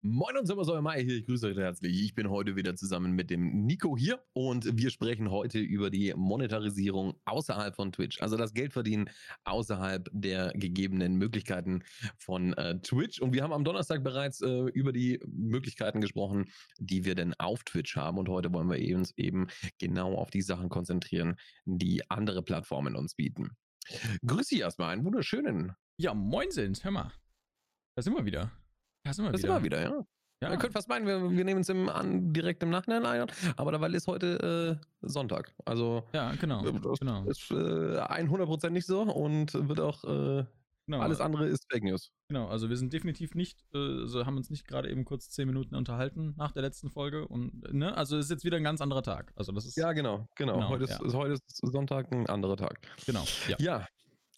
Moin und euer Mai hier. Ich grüße euch herzlich. Ich bin heute wieder zusammen mit dem Nico hier und wir sprechen heute über die Monetarisierung außerhalb von Twitch. Also das Geldverdienen außerhalb der gegebenen Möglichkeiten von äh, Twitch. Und wir haben am Donnerstag bereits äh, über die Möglichkeiten gesprochen, die wir denn auf Twitch haben. Und heute wollen wir uns eben genau auf die Sachen konzentrieren, die andere Plattformen uns bieten. Grüß dich erstmal, einen wunderschönen. Ja, moin sind, hör mal. Da sind wir wieder. Da sind wir das wieder. Immer wieder, ja. Ja. Man könnte fast meinen, wir, wir nehmen es im, an, direkt im Nachhinein ein, aber dabei ist heute äh, Sonntag. Also ja, genau. Das genau. ist äh, 100% nicht so und wird auch äh, genau. alles andere ist Fake News. Genau, also wir sind definitiv nicht, äh, so haben uns nicht gerade eben kurz 10 Minuten unterhalten nach der letzten Folge und ne, also ist jetzt wieder ein ganz anderer Tag. Also das ist Ja, genau, genau. genau heute, ist, ja. heute ist Sonntag ein anderer Tag. Genau. Ja, ja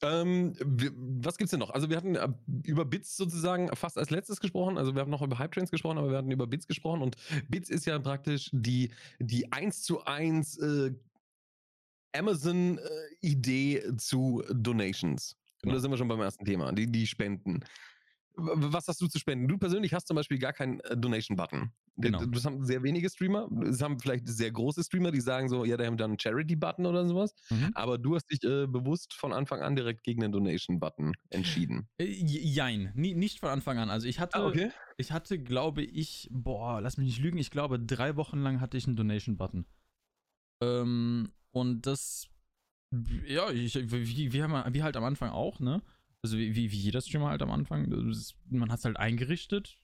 ähm, wir, was gibt's denn noch? Also wir hatten äh, über Bits sozusagen fast als letztes gesprochen. Also wir haben noch über Hype Trains gesprochen, aber wir hatten über Bits gesprochen und Bits ist ja praktisch die die eins zu eins äh, Amazon äh, Idee zu Donations. Genau. Und da sind wir schon beim ersten Thema, die die Spenden was hast du zu spenden? Du persönlich hast zum Beispiel gar keinen äh, Donation-Button. Genau. Das haben sehr wenige Streamer. Es haben vielleicht sehr große Streamer, die sagen so, ja, die haben dann einen Charity-Button oder sowas. Mhm. Aber du hast dich äh, bewusst von Anfang an direkt gegen den Donation-Button entschieden. Äh, jein, Nie, nicht von Anfang an. Also ich hatte, ah, okay. ich hatte, glaube ich, boah, lass mich nicht lügen, ich glaube, drei Wochen lang hatte ich einen Donation-Button. Ähm, und das, ja, ich, wie, wie, haben, wie halt am Anfang auch, ne? Also wie, wie, jeder Streamer halt am Anfang, ist, man hat es halt eingerichtet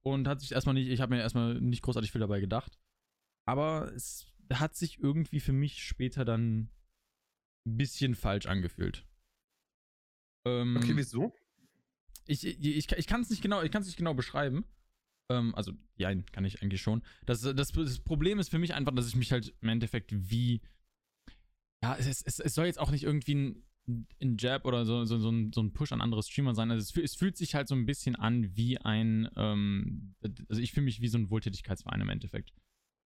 und hat sich erstmal nicht, ich habe mir erstmal nicht großartig viel dabei gedacht. Aber es hat sich irgendwie für mich später dann ein bisschen falsch angefühlt. Ähm, okay, wieso? Ich, ich, ich, ich kann es nicht genau, ich kann es nicht genau beschreiben. Ähm, also, ja, kann ich eigentlich schon. Das, das, das Problem ist für mich einfach, dass ich mich halt im Endeffekt wie. Ja, es, es, es soll jetzt auch nicht irgendwie ein ein Jab oder so, so, so, ein, so ein Push an andere Streamer sein. Also es, es, fühlt sich halt so ein bisschen an wie ein, ähm, also ich fühle mich wie so ein Wohltätigkeitsverein im Endeffekt.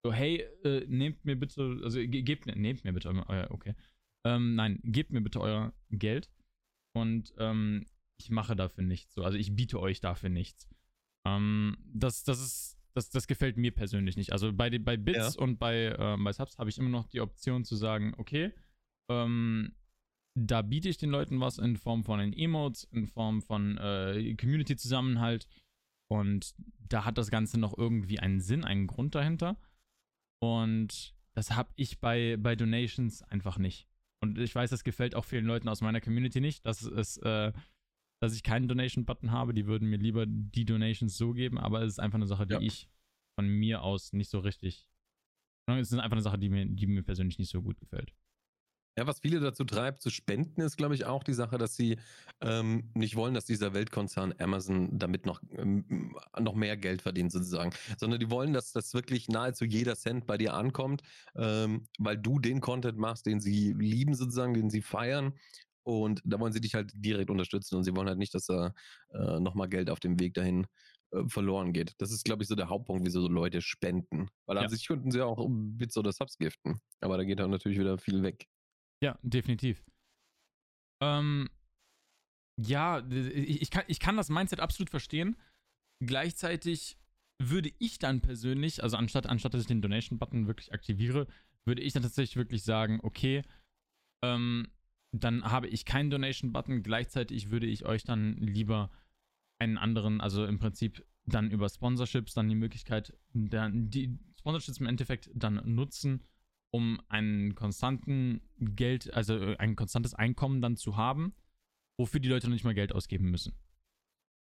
So, hey, äh, nehmt mir bitte, also gebt mir, nehmt mir bitte euer, okay. Ähm, nein, gebt mir bitte euer Geld und ähm, ich mache dafür nichts. So, also ich biete euch dafür nichts. Ähm, das, das ist, das, das gefällt mir persönlich nicht. Also bei, bei Bits ja. und bei, äh, bei Subs habe ich immer noch die Option zu sagen, okay, ähm, da biete ich den Leuten was in Form von den Emotes, in Form von äh, Community-Zusammenhalt. Und da hat das Ganze noch irgendwie einen Sinn, einen Grund dahinter. Und das habe ich bei, bei Donations einfach nicht. Und ich weiß, das gefällt auch vielen Leuten aus meiner Community nicht, dass es, äh, dass ich keinen Donation-Button habe. Die würden mir lieber die Donations so geben, aber es ist einfach eine Sache, die ja. ich von mir aus nicht so richtig. Es ist einfach eine Sache, die mir, die mir persönlich nicht so gut gefällt. Ja, was viele dazu treibt, zu spenden, ist, glaube ich, auch die Sache, dass sie ähm, nicht wollen, dass dieser Weltkonzern Amazon damit noch, ähm, noch mehr Geld verdient, sozusagen. Sondern die wollen, dass das wirklich nahezu jeder Cent bei dir ankommt, ähm, weil du den Content machst, den sie lieben, sozusagen, den sie feiern. Und da wollen sie dich halt direkt unterstützen und sie wollen halt nicht, dass da äh, nochmal Geld auf dem Weg dahin äh, verloren geht. Das ist, glaube ich, so der Hauptpunkt, wieso so Leute spenden. Weil ja. an sich könnten sie auch Bits oder Subs giften. Aber da geht dann natürlich wieder viel weg. Ja, definitiv. Ähm, ja, ich kann, ich kann das Mindset absolut verstehen. Gleichzeitig würde ich dann persönlich, also anstatt, anstatt dass ich den Donation-Button wirklich aktiviere, würde ich dann tatsächlich wirklich sagen, okay, ähm, dann habe ich keinen Donation-Button. Gleichzeitig würde ich euch dann lieber einen anderen, also im Prinzip dann über Sponsorships dann die Möglichkeit, dann die Sponsorships im Endeffekt dann nutzen, um einen konstanten Geld, also äh, ein konstantes Einkommen dann zu haben, wofür die Leute noch nicht mal Geld ausgeben müssen.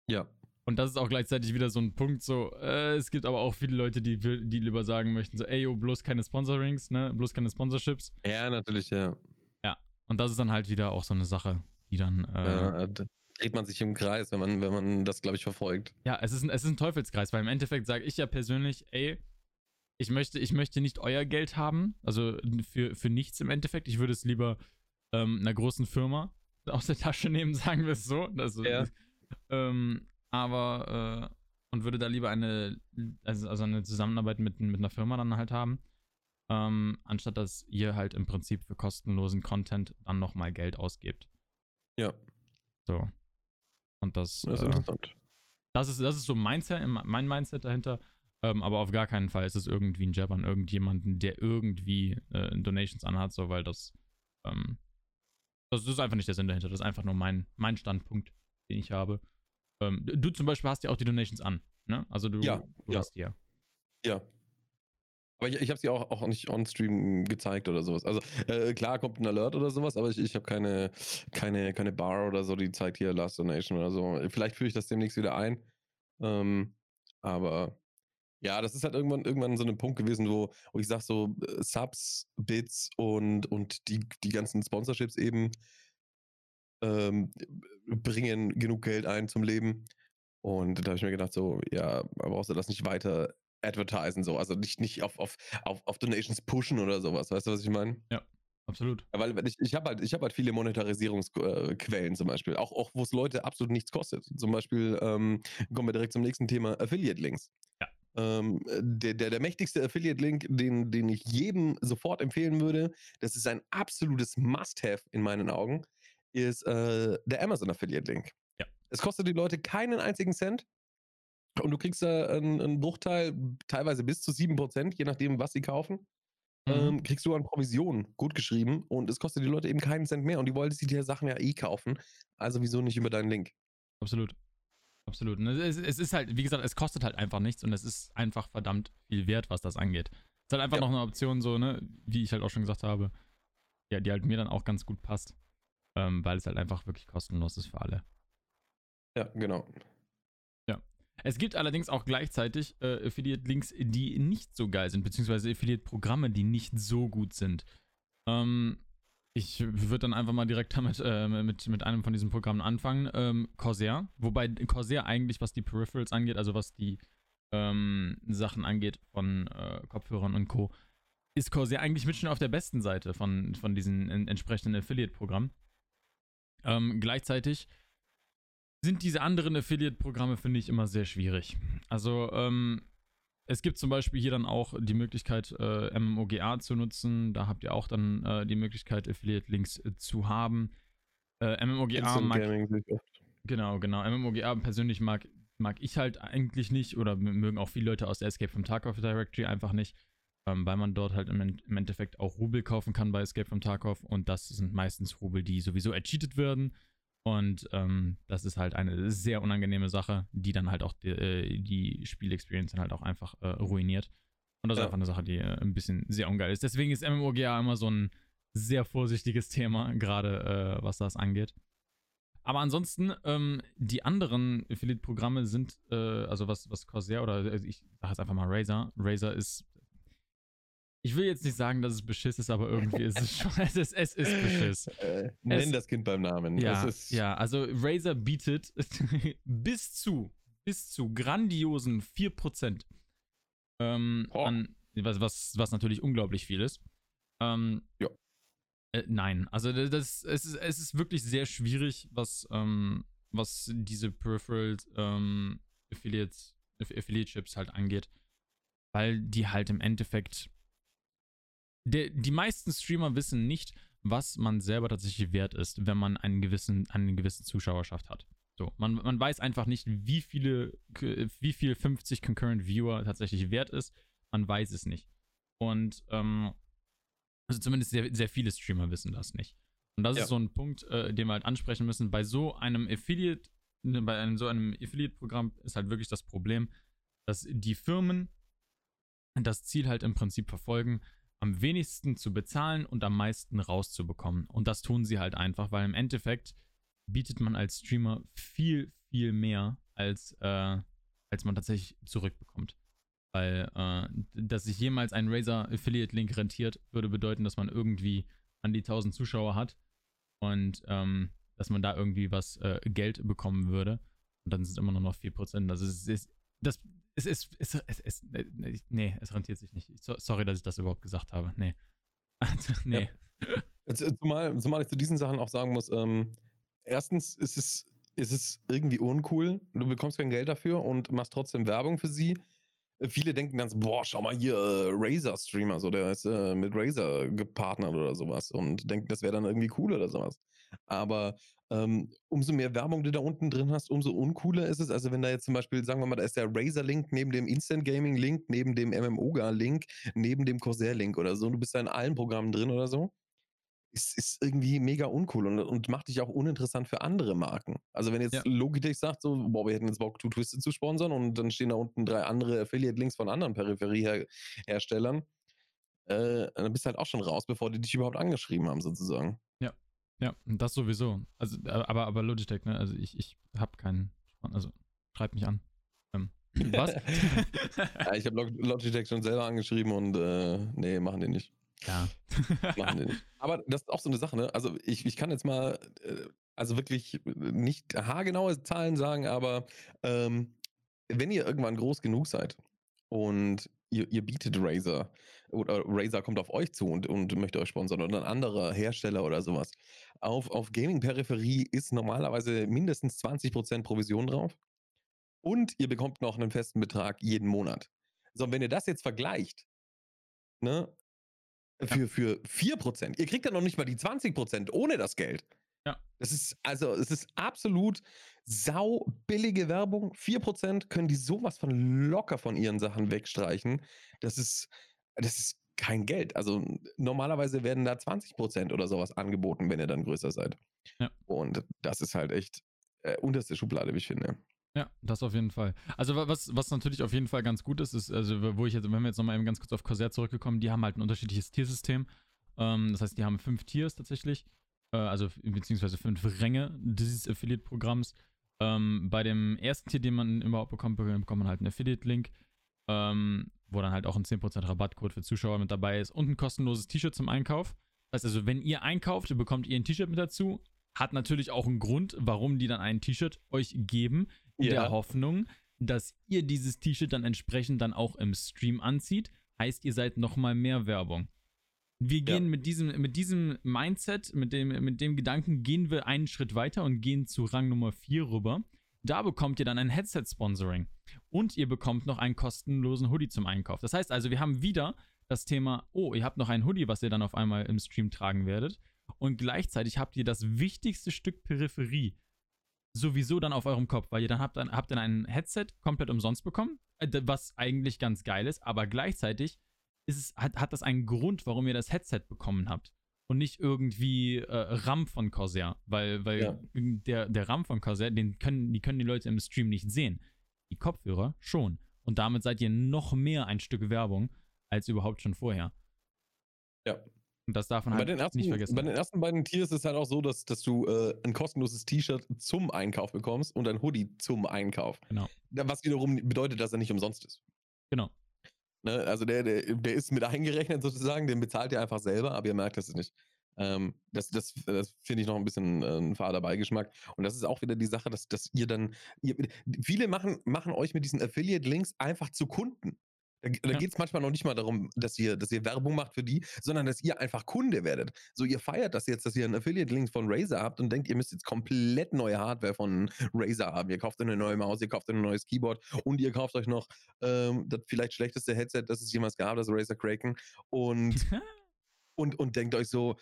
Ja. Und das ist auch gleichzeitig wieder so ein Punkt, so, äh, es gibt aber auch viele Leute, die, die lieber sagen möchten, so, ey, yo, bloß keine Sponsorings, ne, bloß keine Sponsorships. Ja, natürlich, ja. Ja, und das ist dann halt wieder auch so eine Sache, die dann, äh, ja, da dreht man sich im Kreis, wenn man, wenn man das, glaube ich, verfolgt. Ja, es ist, ein, es ist ein Teufelskreis, weil im Endeffekt sage ich ja persönlich, ey, ich möchte, ich möchte nicht euer Geld haben, also für, für nichts im Endeffekt. Ich würde es lieber ähm, einer großen Firma aus der Tasche nehmen, sagen wir es so. Also, ja. ähm, aber äh, und würde da lieber eine, also, also eine Zusammenarbeit mit, mit einer Firma dann halt haben, ähm, anstatt dass ihr halt im Prinzip für kostenlosen Content dann nochmal Geld ausgebt. Ja. So. Und das, das ist äh, interessant Das ist, das ist so Mindset, mein Mindset dahinter. Ähm, aber auf gar keinen Fall ist es irgendwie ein Jab an irgendjemanden, der irgendwie äh, Donations anhat, so, weil das, ähm, das, ist einfach nicht der Sinn dahinter. Das ist einfach nur mein, mein Standpunkt, den ich habe. Ähm, du zum Beispiel hast ja auch die Donations an, ne? Also du, ja, du ja. hast die ja. Ja. Aber ich, ich habe sie auch, auch nicht on-stream gezeigt oder sowas. Also äh, klar kommt ein Alert oder sowas, aber ich, ich habe keine, keine, keine Bar oder so, die zeigt hier Last Donation oder so. Vielleicht führe ich das demnächst wieder ein. Ähm, aber ja, das ist halt irgendwann, irgendwann so ein Punkt gewesen, wo, wo ich sage, so äh, Subs, Bits und, und die, die ganzen Sponsorships eben ähm, bringen genug Geld ein zum Leben. Und da habe ich mir gedacht, so, ja, brauchst du das nicht weiter advertisen, so. Also nicht, nicht auf, auf, auf, auf Donations pushen oder sowas. Weißt du, was ich meine? Ja, absolut. Weil ich, ich habe halt, hab halt viele Monetarisierungsquellen zum Beispiel, auch, auch wo es Leute absolut nichts kostet. Zum Beispiel ähm, kommen wir direkt zum nächsten Thema, Affiliate-Links. Ähm, der, der, der mächtigste Affiliate-Link, den, den ich jedem sofort empfehlen würde, das ist ein absolutes Must-Have in meinen Augen, ist äh, der Amazon Affiliate-Link. Ja. Es kostet die Leute keinen einzigen Cent. Und du kriegst da einen, einen Bruchteil, teilweise bis zu 7%, je nachdem, was sie kaufen. Mhm. Ähm, kriegst du an Provision gut geschrieben und es kostet die Leute eben keinen Cent mehr und die wollen sich die Sachen ja eh kaufen. Also wieso nicht über deinen Link? Absolut. Absolut. Es, es, ist halt, wie gesagt, es kostet halt einfach nichts und es ist einfach verdammt viel wert, was das angeht. Es ist halt einfach ja. noch eine Option, so, ne, wie ich halt auch schon gesagt habe, ja, die halt mir dann auch ganz gut passt. Ähm, weil es halt einfach wirklich kostenlos ist für alle. Ja, genau. Es gibt allerdings auch gleichzeitig äh, Affiliate-Links, die nicht so geil sind, beziehungsweise Affiliate-Programme, die nicht so gut sind. Ähm, ich würde dann einfach mal direkt damit äh, mit, mit einem von diesen Programmen anfangen. Ähm, Corsair, wobei Corsair eigentlich, was die Peripherals angeht, also was die ähm, Sachen angeht von äh, Kopfhörern und Co., ist Corsair eigentlich mit schon auf der besten Seite von, von diesen entsprechenden Affiliate-Programmen. Ähm, gleichzeitig sind diese anderen Affiliate-Programme, finde ich, immer sehr schwierig. Also, ähm, es gibt zum Beispiel hier dann auch die Möglichkeit, äh, MMOGA zu nutzen. Da habt ihr auch dann äh, die Möglichkeit, Affiliate-Links äh, zu haben. Äh, MMOGA mag. Genau, genau. MMOGA persönlich mag, mag ich halt eigentlich nicht oder mögen auch viele Leute aus der Escape from Tarkov Directory einfach nicht, ähm, weil man dort halt im, im, Endeffekt auch Rubel kaufen kann bei Escape from Tarkov und das sind meistens Rubel, die sowieso ercheatet werden und ähm, das ist halt eine sehr unangenehme Sache, die dann halt auch die, äh, die Spielexperience dann halt auch einfach äh, ruiniert. Und das ja. ist einfach eine Sache, die äh, ein bisschen sehr ungeil ist. Deswegen ist MMOGA immer so ein sehr vorsichtiges Thema, gerade äh, was das angeht. Aber ansonsten, ähm, die anderen Affiliate-Programme sind, äh, also was, was Corsair oder äh, ich sage jetzt einfach mal Razer. Razer ist ich will jetzt nicht sagen, dass es Beschiss ist, aber irgendwie ist es schon. Es ist, es ist Beschiss. Äh, nenn es, das Kind beim Namen. Ja, ja also Razer bietet bis zu, bis zu grandiosen 4% ähm, oh. an, was, was, was natürlich unglaublich viel ist. Ähm, ja. Äh, nein, also das, es, ist, es ist wirklich sehr schwierig, was, ähm, was diese Peripheral ähm, Affiliates, Affiliate Chips halt angeht, weil die halt im Endeffekt der, die meisten Streamer wissen nicht, was man selber tatsächlich wert ist, wenn man einen gewissen, eine gewisse Zuschauerschaft hat. So, man, man weiß einfach nicht, wie viele, wie viel 50 Concurrent Viewer tatsächlich wert ist. Man weiß es nicht. Und, ähm, also zumindest sehr, sehr viele Streamer wissen das nicht. Und das ja. ist so ein Punkt, äh, den wir halt ansprechen müssen. Bei so einem Affiliate, ne, bei einem, so einem Affiliate-Programm ist halt wirklich das Problem, dass die Firmen das Ziel halt im Prinzip verfolgen, am wenigsten zu bezahlen und am meisten rauszubekommen. Und das tun sie halt einfach, weil im Endeffekt bietet man als Streamer viel, viel mehr, als, äh, als man tatsächlich zurückbekommt. Weil, äh, dass sich jemals ein Razer Affiliate Link rentiert, würde bedeuten, dass man irgendwie an die 1000 Zuschauer hat und ähm, dass man da irgendwie was äh, Geld bekommen würde. Und dann sind es immer nur noch 4%. Also es ist, das es ist, es, es, es, nee, es rentiert sich nicht. sorry, dass ich das überhaupt gesagt habe. Nee. nee. Ja. Äh, zumal, zumal ich zu diesen Sachen auch sagen muss, ähm, erstens ist es, ist es irgendwie uncool. Du bekommst kein Geld dafür und machst trotzdem Werbung für sie. Äh, viele denken ganz, boah, schau mal hier, äh, Razer-Streamer, so der ist äh, mit Razer gepartnert oder sowas und denken, das wäre dann irgendwie cool oder sowas. Aber ähm, umso mehr Werbung du da unten drin hast, umso uncooler ist es. Also wenn da jetzt zum Beispiel, sagen wir mal, da ist der Razer-Link neben dem Instant Gaming-Link, neben dem MMOGA-Link, neben dem Corsair-Link oder so, du bist da in allen Programmen drin oder so, ist, ist irgendwie mega uncool und, und macht dich auch uninteressant für andere Marken. Also wenn jetzt Ja. Logitech sagt so, boah, wir hätten jetzt Bock, Two Twisted zu sponsern und dann stehen da unten drei andere Affiliate-Links von anderen Peripherieherstellern, äh, dann bist du halt auch schon raus, bevor die dich überhaupt angeschrieben haben, sozusagen. Ja, das sowieso. Also, äh, aber, aber Logitech, ne? Also ich, ich habe keinen. Also schreibt mich an. Ähm, was? Ja, ich habe Log Logitech schon selber angeschrieben und äh, nee, machen die nicht. ja. Machen die nicht. Aber das ist auch so eine Sache, ne? Also ich, ich kann jetzt mal, äh, also wirklich nicht haargenaue Zahlen sagen, aber ähm, wenn ihr irgendwann groß genug seid und ihr, ihr bietet Razer oder Razer kommt auf euch zu und, und möchte euch sponsern oder ein anderer Hersteller oder sowas. Auf, auf Gaming-Peripherie ist normalerweise mindestens 20% Provision drauf und ihr bekommt noch einen festen Betrag jeden Monat. So, und wenn ihr das jetzt vergleicht, ne, für, für 4%, ihr kriegt dann noch nicht mal die 20% ohne das Geld. Ja. Das ist, also, es ist absolut sau billige Werbung. 4% können die sowas von locker von ihren Sachen wegstreichen. Das ist, das ist kein Geld. Also normalerweise werden da 20% oder sowas angeboten, wenn ihr dann größer seid. Ja. Und das ist halt echt äh, unterste Schublade, wie ich finde. Ja, das auf jeden Fall. Also wa- was, was natürlich auf jeden Fall ganz gut ist, ist, also wo ich jetzt, wenn wir jetzt nochmal eben ganz kurz auf Corsair zurückgekommen, die haben halt ein unterschiedliches Tiersystem. Ähm, das heißt, die haben fünf Tiers tatsächlich, äh, also beziehungsweise fünf Ränge dieses Affiliate-Programms. Ähm, bei dem ersten Tier, den man überhaupt bekommt, bekommt man halt einen Affiliate-Link, ähm, wo dann halt auch ein 10% Rabattcode für Zuschauer mit dabei ist und ein kostenloses T-Shirt zum Einkauf. Das heißt also, wenn ihr einkauft, bekommt ihr ein T-Shirt mit dazu. Hat natürlich auch einen Grund, warum die dann ein T-Shirt euch geben in der Hoffnung, dass ihr dieses T-Shirt dann entsprechend dann auch im Stream anzieht. Heißt, ihr seid nochmal mehr Werbung. Wir gehen Ja. mit diesem, mit diesem Mindset, mit dem, mit dem Gedanken, gehen wir einen Schritt weiter und gehen zu Rang Nummer 4 rüber. Da bekommt ihr dann ein Headset-Sponsoring. Und ihr bekommt noch einen kostenlosen Hoodie zum Einkauf. Das heißt also, wir haben wieder das Thema, oh, ihr habt noch ein Hoodie, was ihr dann auf einmal im Stream tragen werdet. Und gleichzeitig habt ihr das wichtigste Stück Peripherie sowieso dann auf eurem Kopf, weil ihr dann habt, dann habt ihr ein Headset komplett umsonst bekommen, äh, was eigentlich ganz geil ist, aber gleichzeitig ist es, hat, hat das einen Grund, warum ihr das Headset bekommen habt. Und nicht irgendwie äh, RAM von Corsair, weil, weil Ja. der, der RAM von Corsair, den können, die können die Leute im Stream nicht sehen. Die Kopfhörer schon. Und damit seid ihr noch mehr ein Stück Werbung als überhaupt schon vorher. Ja. Und das darf man halt ersten, nicht vergessen. bei den ersten beiden Tiers ist es halt auch so, dass, dass du äh, ein kostenloses T-Shirt zum Einkauf bekommst und ein Hoodie zum Einkauf. Genau. Was wiederum bedeutet, dass er nicht umsonst ist. genau. Ne? Also der, der, der ist mit eingerechnet sozusagen, den bezahlt ihr einfach selber, aber ihr merkt das nicht. Ähm, das das, das finde ich noch ein bisschen äh, ein fader Beigeschmack. Und das ist auch wieder die Sache, dass, dass ihr dann, ihr, viele machen, machen euch mit diesen Affiliate-Links einfach zu Kunden. Da, da Ja. geht es manchmal noch nicht mal darum, dass ihr, dass ihr Werbung macht für die, sondern dass ihr einfach Kunde werdet. So, ihr feiert das jetzt, dass ihr einen Affiliate-Link von Razer habt und denkt, ihr müsst jetzt komplett neue Hardware von Razer haben. Ihr kauft eine neue Maus, ihr kauft ein neues Keyboard und ihr kauft euch noch ähm, das vielleicht schlechteste Headset, das es jemals gab, das Razer Kraken. Und, und, und denkt euch so,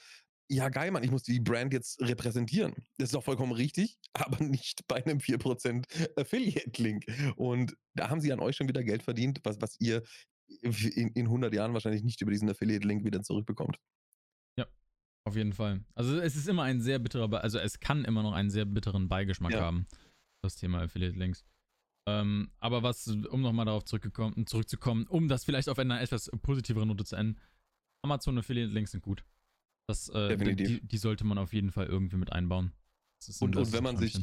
ja geil, Mann, ich muss die Brand jetzt repräsentieren. Das ist auch vollkommen richtig, aber nicht bei einem 4% Affiliate-Link. Und da haben sie an euch schon wieder Geld verdient, was, was ihr in, in 100 Jahren wahrscheinlich nicht über diesen Affiliate-Link wieder zurückbekommt. Auf jeden Fall. Also es ist immer ein sehr bitterer, Be also es kann immer noch einen sehr bitteren Beigeschmack Ja. haben, das Thema Affiliate Links. Ähm, aber was, um nochmal darauf zurückzukommen, um das vielleicht auf einer etwas positiveren Note zu enden, Amazon Affiliate Links sind gut. Das, äh, die, die, sollte man auf jeden Fall irgendwie mit einbauen. Und, und wenn man sich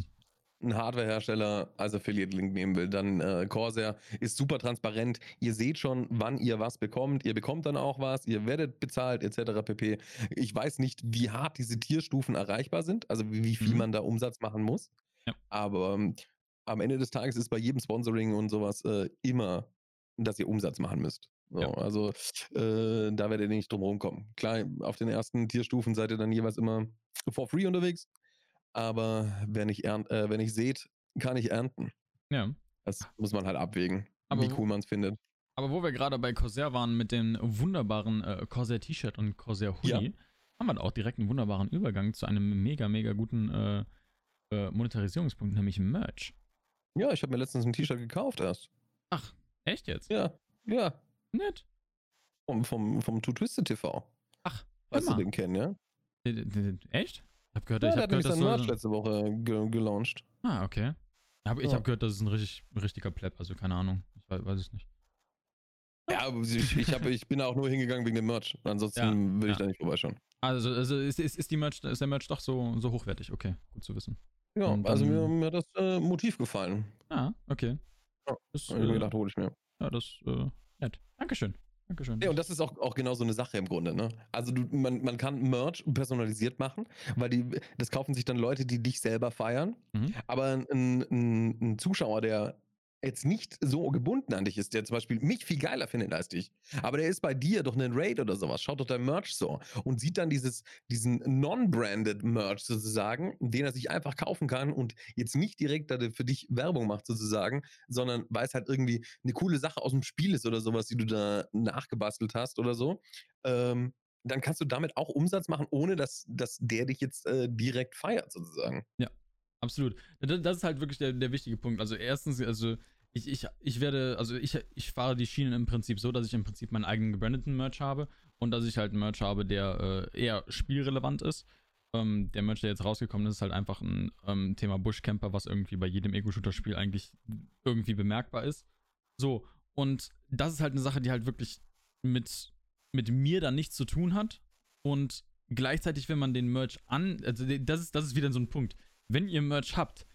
einen Hardware-Hersteller als Affiliate-Link nehmen will, dann äh, Corsair ist super transparent. Ihr seht schon, wann ihr was bekommt. Ihr bekommt dann auch was, ihr werdet bezahlt, etc. pp. Ich weiß nicht, wie hart diese Tierstufen erreichbar sind, also wie, wie viel Mhm. man da Umsatz machen muss. Ja. Aber ähm, am Ende des Tages ist bei jedem Sponsoring und sowas äh, immer, dass ihr Umsatz machen müsst. So, Ja. Also äh, da werdet ihr nicht drum rumkommen. Klar, auf den ersten Tierstufen seid ihr dann jeweils immer for free unterwegs. Aber wenn ich, ernt, äh, wenn ich seht, kann ich ernten. Ja. Das muss man halt abwägen, Aber wie cool man es findet. Aber wo wir gerade bei Corsair waren mit dem wunderbaren äh, Corsair T-Shirt und Corsair Hoodie, Ja. haben wir da auch direkt einen wunderbaren Übergang zu einem mega, mega guten äh, äh, Monetarisierungspunkt, nämlich Merch. Ja, ich habe mir letztens ein T-Shirt gekauft erst. Ach, echt jetzt? Ja, ja. Nett. Vom, vom, vom Two Twisted TV. Ach, Weißt du den kennen, ja? Echt? Ich hab gehört, Ja, ich hab gehört, dass du, letzte Woche ge gelauncht. Ah, okay. Hab, ich Ja. habe gehört, das ist ein richtig, richtiger Pleb, also keine Ahnung. Ich weiß, weiß es nicht. Ja, aber ich, ich, hab, ich bin auch nur hingegangen wegen dem Merch. Ansonsten Ja, will ich ja. da nicht vorbeischauen. Also, also ist, ist, ist, die Merch, ist der Merch doch so, so hochwertig? Okay, gut zu wissen. Ja, Und also mir, dann- mir hat das äh, Motiv gefallen. Ah, okay. Ja, Das, Hab ich mir äh, gedacht, hole ich mir. ja, das, äh, nett. Dankeschön. Dankeschön. Ja, und das ist auch, auch genau so eine Sache im Grunde, ne? Also du, man, man kann Merch personalisiert machen, weil die, das kaufen sich dann Leute, die dich selber feiern. Mhm. Aber ein, ein, ein Zuschauer, der jetzt nicht so gebunden an dich ist, der zum Beispiel mich viel geiler findet als dich, aber der ist bei dir doch einen Raid oder sowas, schaut doch dein Merch so und sieht dann dieses, diesen non-branded Merch sozusagen, den er sich einfach kaufen kann und jetzt nicht direkt für dich Werbung macht sozusagen, sondern weil es halt irgendwie eine coole Sache aus dem Spiel ist oder sowas, die du da nachgebastelt hast oder so. Ähm, dann kannst du damit auch Umsatz machen, ohne dass, dass der dich jetzt äh, direkt feiert, sozusagen. Absolut. Das, das ist halt wirklich der, der wichtige Punkt. Also erstens, also ich, ich, ich werde, also ich, ich fahre die Schienen im Prinzip so, dass ich im Prinzip meinen eigenen gebrandeten Merch habe und dass ich halt einen Merch habe, der äh, eher spielrelevant ist. Ähm, der Merch, der jetzt rausgekommen ist, ist halt einfach ein ähm, Thema Bushcamper, was irgendwie bei jedem Ego-Shooter-Spiel eigentlich irgendwie bemerkbar ist. So, und das ist halt eine Sache, die halt wirklich mit, mit mir dann nichts zu tun hat. Und gleichzeitig, wenn man den Merch an, also das ist, das ist wieder so ein Punkt. Wenn ihr Merch habt,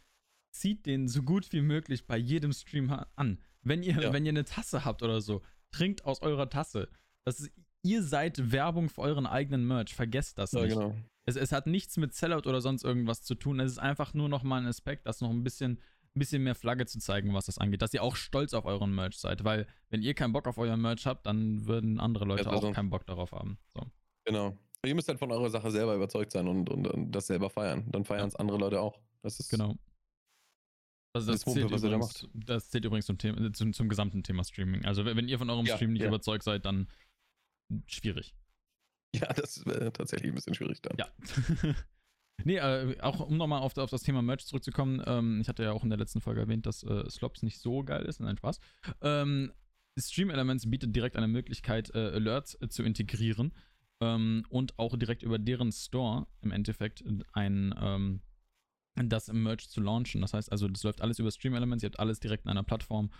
zieht den so gut wie möglich bei jedem Stream an. Wenn ihr, Ja. wenn ihr eine Tasse habt oder so, trinkt aus eurer Tasse. Das ist, ihr seid Werbung für euren eigenen Merch. Vergesst das Ja, nicht. genau. Es, es hat nichts mit Sellout oder sonst irgendwas zu tun. Es ist einfach nur noch mal ein Aspekt, das noch ein bisschen, ein bisschen mehr Flagge zu zeigen, was das angeht. Dass ihr auch stolz auf euren Merch seid. Weil, wenn ihr keinen Bock auf euer Merch habt, dann würden andere Leute Ja, auch also- keinen Bock darauf haben. So. Genau. Ihr müsst halt von eurer Sache selber überzeugt sein und, und, und das selber feiern. Dann feiern es andere Leute auch. Das ist Genau. Also das, Das Pumpe, zählt da übrigens, das zählt übrigens zum, Thema, zum, zum gesamten Thema Streaming. Also wenn wenn ihr von eurem Ja, Stream nicht ja. überzeugt seid, dann schwierig. Ja, das wäre tatsächlich ein bisschen schwierig dann. Ja. nee, äh, auch um nochmal auf, auf das Thema Merch zurückzukommen, ähm, ich hatte ja auch in der letzten Folge erwähnt, dass äh, Slops nicht so geil ist, nein, Spaß. Ähm, Stream Elements bietet direkt eine Möglichkeit, äh, Alerts äh, zu integrieren ähm, und auch direkt über deren Store im Endeffekt ein ähm, das im Merch zu launchen. Das heißt also, das läuft alles über Stream Elements, ihr habt alles direkt in einer Plattform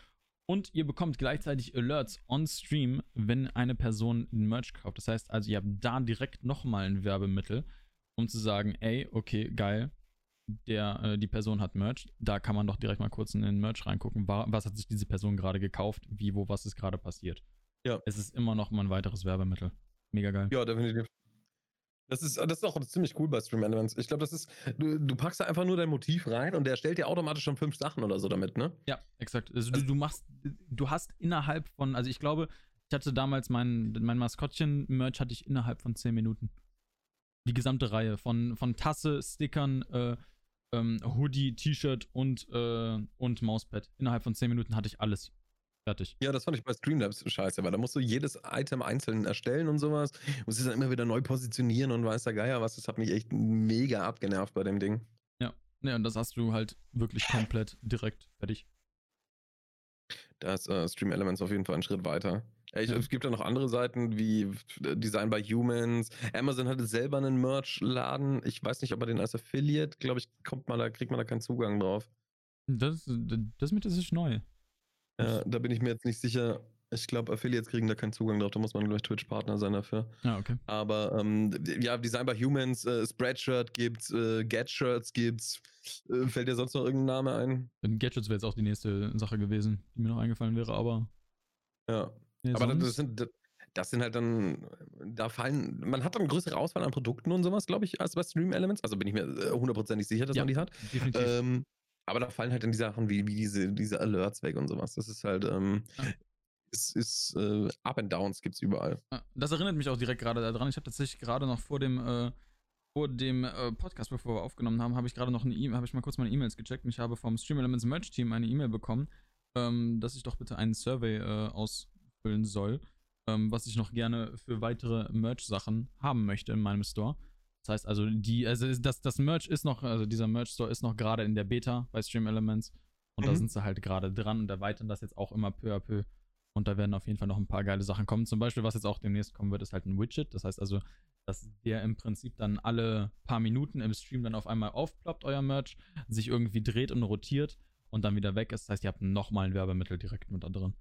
und ihr bekommt gleichzeitig Alerts on Stream, wenn eine Person ein Merch kauft. Das heißt also, ihr habt da direkt nochmal ein Werbemittel, um zu sagen, ey, okay, geil, der, äh, die Person hat Merch. Da kann man doch direkt mal kurz in den Merch reingucken. Wa was hat sich diese Person gerade gekauft? Wie, wo, was ist gerade passiert? Ja. Es ist immer noch mal ein weiteres Werbemittel. Mega geil. Ja, definitiv. Das ist, das ist auch ziemlich cool bei Stream Elements. Ich glaube, das ist, du, du packst da einfach nur dein Motiv rein und der stellt dir automatisch schon fünf Sachen oder so damit, ne? Ja, exakt. Also du, du machst, du hast innerhalb von, also ich glaube, ich hatte damals mein, mein Maskottchen-Merch hatte ich innerhalb von 10 Minuten. Die gesamte Reihe von, von Tasse, Stickern, äh, ähm, Hoodie, T-Shirt und, äh, und Mauspad. Innerhalb von 10 Minuten hatte ich alles. Fertig. Ja, das fand ich bei Streamlabs scheiße, weil da musst du jedes Item einzeln erstellen und sowas. Musst es dann immer wieder neu positionieren und weiß der Geier was. Das hat mich echt mega abgenervt bei dem Ding. Ja, und das hast du halt wirklich komplett direkt fertig. Da ist äh, Stream Elements auf jeden Fall einen Schritt weiter. Ja, ich, Ja. Es gibt ja noch andere Seiten wie äh, Design by Humans. Amazon hatte selber einen Merch-Laden. Ich weiß nicht, ob er den als Affiliate, glaube ich, kommt man da, kriegt man da keinen Zugang drauf. Das, das mit das ist neu. Ja, da bin ich mir jetzt nicht sicher. Ich glaube, Affiliates kriegen da keinen Zugang drauf. Da muss man, glaube ich, Twitch-Partner sein dafür. Ja, okay. Aber ähm, ja, Design by Humans, äh, Spreadshirt gibt's, äh, Get-Shirts gibt's. Äh, fällt dir sonst noch irgendein Name ein? Und Gadgets wäre jetzt auch die nächste Sache gewesen, die mir noch eingefallen wäre, aber. Ja. Nee, Aber das sonst- sind, das sind halt dann, da fallen, man hat dann eine größere Auswahl an Produkten und sowas, glaube ich, als bei Stream Elements. Also bin ich mir äh, hundertprozentig sicher, dass Ja. man die hat. definitiv. Ähm, aber da fallen halt dann die Sachen wie, wie diese, diese Alerts weg und sowas. Das ist halt, ähm, Ja. es ist, äh, Up and Downs gibt's überall. Ah, Das erinnert mich auch direkt gerade daran. Ich habe tatsächlich gerade noch vor dem, äh, vor dem äh, Podcast, bevor wir aufgenommen haben, habe ich gerade noch eine E-Mail, habe ich mal kurz meine E-Mails gecheckt und ich habe vom Stream Elements Merch Team eine E-Mail bekommen, ähm, dass ich doch bitte einen Survey äh, ausfüllen soll, ähm, was ich noch gerne für weitere Merch-Sachen haben möchte in meinem Store. Das heißt also, die, also das, das Merch ist noch, also dieser Merch-Store ist noch gerade in der Beta bei Stream Elements. Und mhm. da sind sie halt gerade dran und erweitern das jetzt auch immer peu à peu. Und da werden auf jeden Fall noch ein paar geile Sachen kommen. Zum Beispiel, was jetzt auch demnächst kommen wird, ist halt ein Widget. Das heißt also, dass der im Prinzip dann alle paar Minuten im Stream dann auf einmal aufploppt, euer Merch, sich irgendwie dreht und rotiert und dann wieder weg ist. Das heißt, ihr habt nochmal ein Werbemittel direkt mit da drin. Finde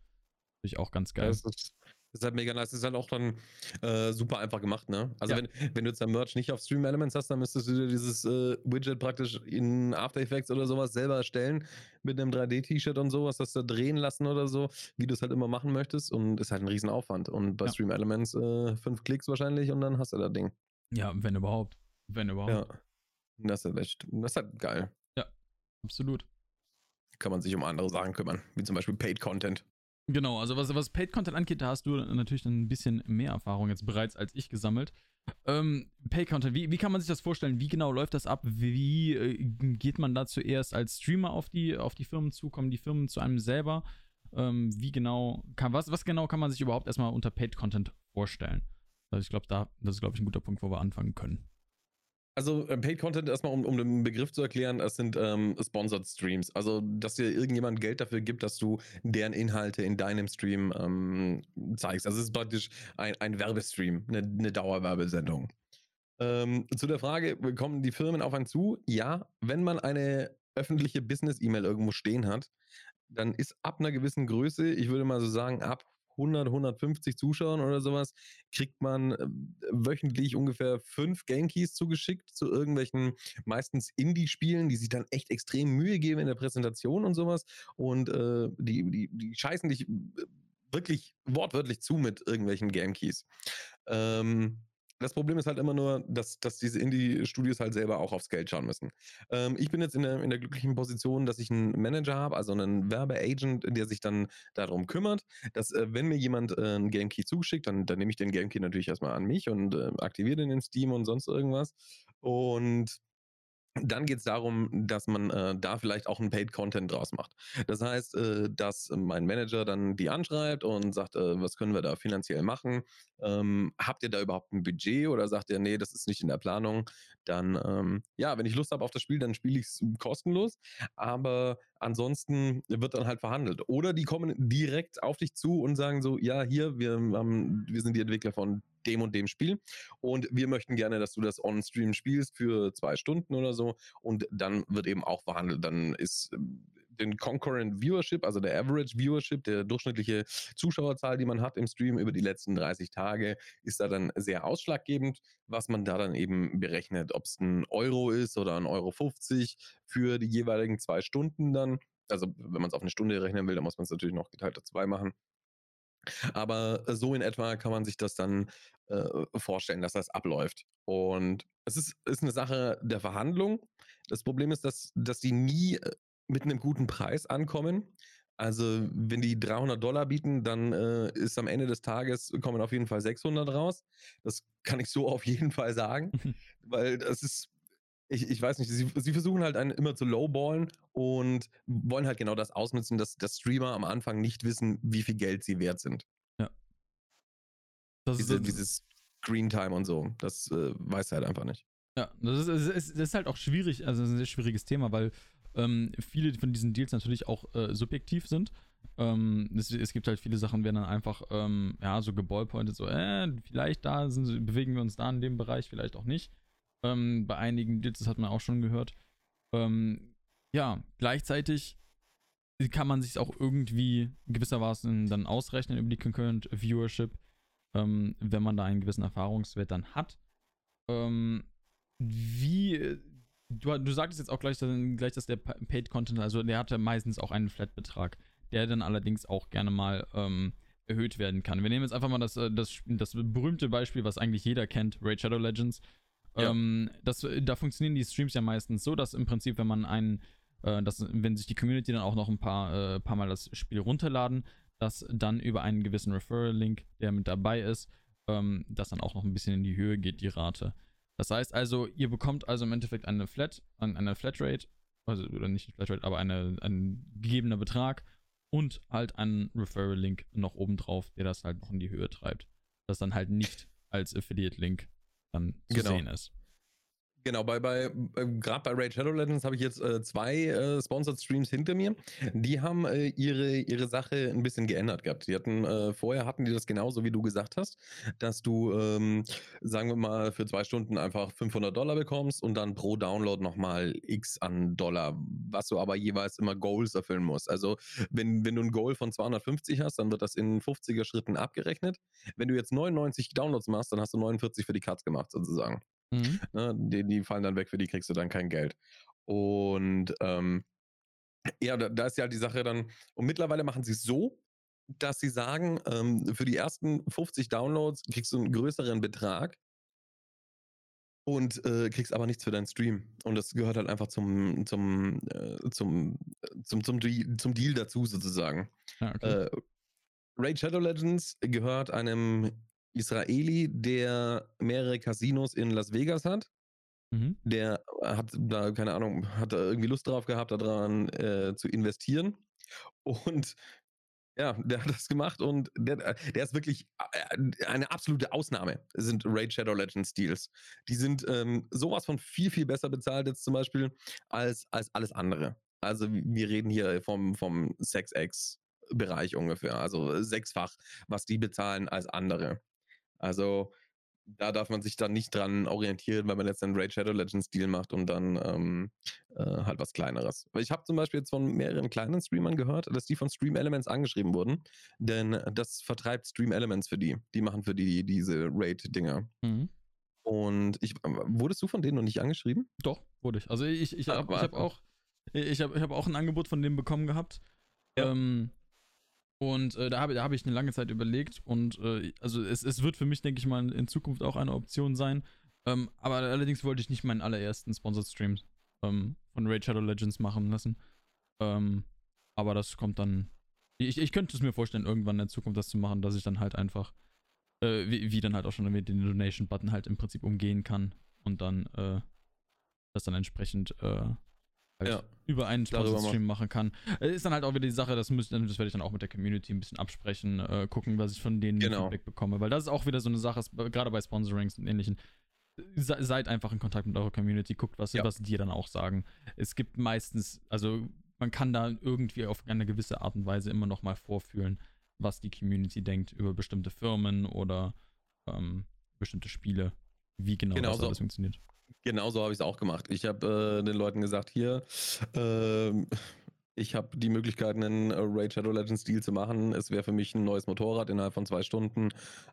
ich auch ganz geil. Das ist, ist halt mega nice. Das ist halt auch dann äh, super einfach gemacht, ne? Also ja. wenn, wenn du jetzt dein Merch nicht auf Stream Elements hast, dann müsstest du dir dieses äh, Widget praktisch in After Effects oder sowas selber erstellen mit einem 3D-T-Shirt und sowas, das da drehen lassen oder so, wie du es halt immer machen möchtest und ist halt ein Riesenaufwand. Und bei ja. Stream Elements äh, fünf Klicks wahrscheinlich und dann hast du das Ding. Ja, wenn überhaupt. Wenn überhaupt. Ja. Das ist echt, das ist halt geil. Ja, absolut. Kann man sich um andere Sachen kümmern, wie zum Beispiel Paid Content. Genau, also was, was Paid Content angeht, da hast du natürlich ein bisschen mehr Erfahrung jetzt bereits als ich gesammelt. Ähm, Paid Content, wie, wie kann man sich das vorstellen? Wie genau läuft das ab? Wie äh, geht man da zuerst als Streamer auf die, auf die Firmen zu? Kommen die Firmen zu einem selber? Ähm, wie genau kann, was, was genau kann man sich überhaupt erstmal unter Paid Content vorstellen? Also ich glaube, da, das ist, glaube ich, ein guter Punkt, wo wir anfangen können. Also äh, Paid Content erstmal, um, um den Begriff zu erklären, das sind ähm, Sponsored Streams. Also, dass dir irgendjemand Geld dafür gibt, dass du deren Inhalte in deinem Stream ähm, zeigst. Also es ist praktisch ein, ein Werbestream, eine, eine Dauerwerbesendung. Ähm, zu der Frage, kommen die Firmen auf einen zu? Ja, wenn man eine öffentliche Business-E-Mail irgendwo stehen hat, dann ist ab einer gewissen Größe, ich würde mal so sagen, ab 100, 150 Zuschauern oder sowas, kriegt man äh, wöchentlich ungefähr fünf Game Keys zugeschickt zu irgendwelchen meistens Indie-Spielen, die sich dann echt extrem Mühe geben in der Präsentation und sowas. Und äh, die, die, die scheißen dich äh, wirklich wortwörtlich zu mit irgendwelchen Game Keys. Ähm, das Problem ist halt immer nur, dass, dass diese Indie-Studios halt selber auch aufs Geld schauen müssen. Ähm, ich bin jetzt in der, in der glücklichen Position, dass ich einen Manager habe, also einen Werbeagent, der sich dann darum kümmert, dass äh, wenn mir jemand äh, einen Game Key zuschickt, dann, dann nehme ich den Game Key natürlich erstmal an mich und äh, aktiviere den in Steam und sonst irgendwas. Und dann geht es darum, dass man äh, da vielleicht auch einen Paid Content draus macht. Das heißt, äh, dass mein Manager dann die anschreibt und sagt, äh, was können wir da finanziell machen? Ähm, habt ihr da überhaupt ein Budget oder sagt ihr, nee, das ist nicht in der Planung? Dann, ähm, ja, wenn ich Lust habe auf das Spiel, dann spiele ich es kostenlos. Aber ansonsten wird dann halt verhandelt. Oder die kommen direkt auf dich zu und sagen so, ja, hier, wir, haben, wir sind die Entwickler von dem und dem Spiel. Und wir möchten gerne, dass du das on-stream spielst für zwei Stunden oder so. Und dann wird eben auch verhandelt. Dann ist ähm, den Concurrent Viewership, also der Average Viewership, der durchschnittliche Zuschauerzahl, die man hat im Stream über die letzten 30 Tage, ist da dann sehr ausschlaggebend, was man da dann eben berechnet, ob es ein Euro ist oder ein Euro 50 für die jeweiligen zwei Stunden dann. Also wenn man es auf eine Stunde rechnen will, dann muss man es natürlich noch geteilt durch zwei machen. Aber so in etwa kann man sich das dann äh, vorstellen, dass das abläuft. Und es ist, ist eine Sache der Verhandlung. Das Problem ist, dass, dass die nie äh, mit einem guten Preis ankommen. Also wenn die 300 Dollar bieten, dann äh, ist am Ende des Tages kommen auf jeden Fall 600 raus. Das kann ich so auf jeden Fall sagen, weil das ist ich, ich weiß nicht, sie, sie versuchen halt einen immer zu lowballen und wollen halt genau das ausnutzen, dass, dass Streamer am Anfang nicht wissen, wie viel Geld sie wert sind. Ja. Das Diese, ist, dieses Screen Time und so, das äh, weiß er halt einfach nicht. Ja, das ist, das ist halt auch schwierig, also ein sehr schwieriges Thema, weil ähm, viele von diesen Deals natürlich auch äh, subjektiv sind. Ähm, es, es, gibt halt viele Sachen, werden dann einfach ähm, ja, so geballpointet, so, äh, vielleicht da sind, bewegen wir uns da in dem Bereich, vielleicht auch nicht. Ähm, bei einigen Deals, das hat man auch schon gehört. Ähm, ja, gleichzeitig kann man sich auch irgendwie gewissermaßen dann ausrechnen über die Concurrent Viewership, ähm, wenn man da einen gewissen Erfahrungswert dann hat. Ähm, wie, du, du sagtest jetzt auch gleich, gleich, dass der Paid Content, also der hatte meistens auch einen Flat-Betrag, der dann allerdings auch gerne mal ähm, erhöht werden kann. Wir nehmen jetzt einfach mal das, äh, das, das berühmte Beispiel, was eigentlich jeder kennt, Raid Shadow Legends. Ähm, das, da funktionieren die Streams ja meistens so, dass im Prinzip, wenn man einen, äh, dass, wenn sich die Community dann auch noch ein paar, äh, paar Mal das Spiel runterladen, dass dann über einen gewissen Referral-Link, der mit dabei ist, ähm, das dann auch noch ein bisschen in die Höhe geht, die Rate. Das heißt also, ihr bekommt also im Endeffekt eine Flat, eine Flatrate, also oder nicht Flatrate, aber eine, ein gegebener Betrag und halt einen Referral-Link noch obendrauf, der das halt noch in die Höhe treibt. Das dann halt nicht als Affiliate-Link dann zu genau. sehen ist. Genau, bei, bei äh, gerade bei Raid Shadow Legends habe ich jetzt äh, zwei äh, Sponsored Streams hinter mir. Die haben äh, ihre, ihre Sache ein bisschen geändert gehabt. Die hatten äh, vorher hatten die das genauso wie du gesagt hast, dass du ähm, sagen wir mal für zwei Stunden einfach 500 Dollar bekommst und dann pro Download nochmal X an Dollar, was du aber jeweils immer Goals erfüllen musst. Also wenn, wenn du ein Goal von 250 hast, dann wird das in 50er Schritten abgerechnet. Wenn du jetzt 99 Downloads machst, dann hast du 49 für die Cuts gemacht sozusagen. Mhm. Ne, die, die fallen dann weg, für die kriegst du dann kein Geld. Und ähm, ja, da, da ist ja halt die Sache dann, und mittlerweile machen sie es so, dass sie sagen, ähm, für die ersten 50 Downloads kriegst du einen größeren Betrag und äh, kriegst aber nichts für deinen Stream. Und das gehört halt einfach zum, zum, äh, zum, zum, zum, Deal, zum Deal dazu sozusagen. Ja, okay. Äh, Raid Shadow Legends gehört einem Israeli, der mehrere Casinos in Las Vegas hat. mhm. Der hat da, keine Ahnung, hat da irgendwie Lust drauf gehabt, daran äh, zu investieren. Und ja, der hat das gemacht und der, der ist wirklich äh, eine absolute Ausnahme, sind Raid Shadow Legends Deals. Die sind ähm, sowas von viel, viel besser bezahlt jetzt zum Beispiel als, als alles andere. Also wir reden hier vom, vom Sex-X-Bereich ungefähr, also sechsfach, was die bezahlen als andere. Also da darf man sich dann nicht dran orientieren, weil man jetzt einen Raid Shadow Legends Deal macht und dann ähm, äh, halt was kleineres. Weil ich habe zum Beispiel jetzt von mehreren kleinen Streamern gehört, dass die von Stream Elements angeschrieben wurden, denn das vertreibt Stream Elements für die. Die machen für die diese Raid-Dinger. Mhm. Und ich, wurdest du von denen noch nicht angeschrieben? Doch, wurde ich. Also ich, ich Ah, habe ich hab auch, ich hab, ich hab auch ein Angebot von denen bekommen gehabt. Ja. Ähm, und äh, da habe da hab ich eine lange Zeit überlegt und äh, also es, es wird für mich, denke ich mal, in Zukunft auch eine Option sein. Ähm, aber allerdings wollte ich nicht meinen allerersten Sponsored Stream ähm, von Raid Shadow Legends machen lassen. Ähm, aber das kommt dann. Ich, ich könnte es mir vorstellen, irgendwann in Zukunft das zu machen, dass ich dann halt einfach, äh, wie, wie dann halt auch schon mit den Donation-Button halt im Prinzip umgehen kann und dann äh, das dann entsprechend äh, halt Ja. über einen Darüber Sponsored Stream machen kann. Ist dann halt auch wieder die Sache, das, müsst, das werde ich dann auch mit der Community ein bisschen absprechen, äh, gucken, was ich von denen Genau. Feedback bekomme, weil das ist auch wieder so eine Sache, gerade bei Sponsorings und ähnlichen. Se, seid einfach in Kontakt mit eurer Community, guckt, was, Ja. was die dann auch sagen. Es gibt meistens, also man kann da irgendwie auf eine gewisse Art und Weise immer noch mal vorfühlen, was die Community denkt über bestimmte Firmen oder ähm, bestimmte Spiele, wie genau, Genau das so. alles funktioniert. Genauso habe ich es auch gemacht. Ich habe äh, den Leuten gesagt, hier, ähm, ich habe die Möglichkeit, einen äh, Raid Shadow Legends Deal zu machen. Es wäre für mich ein neues Motorrad innerhalb von zwei Stunden.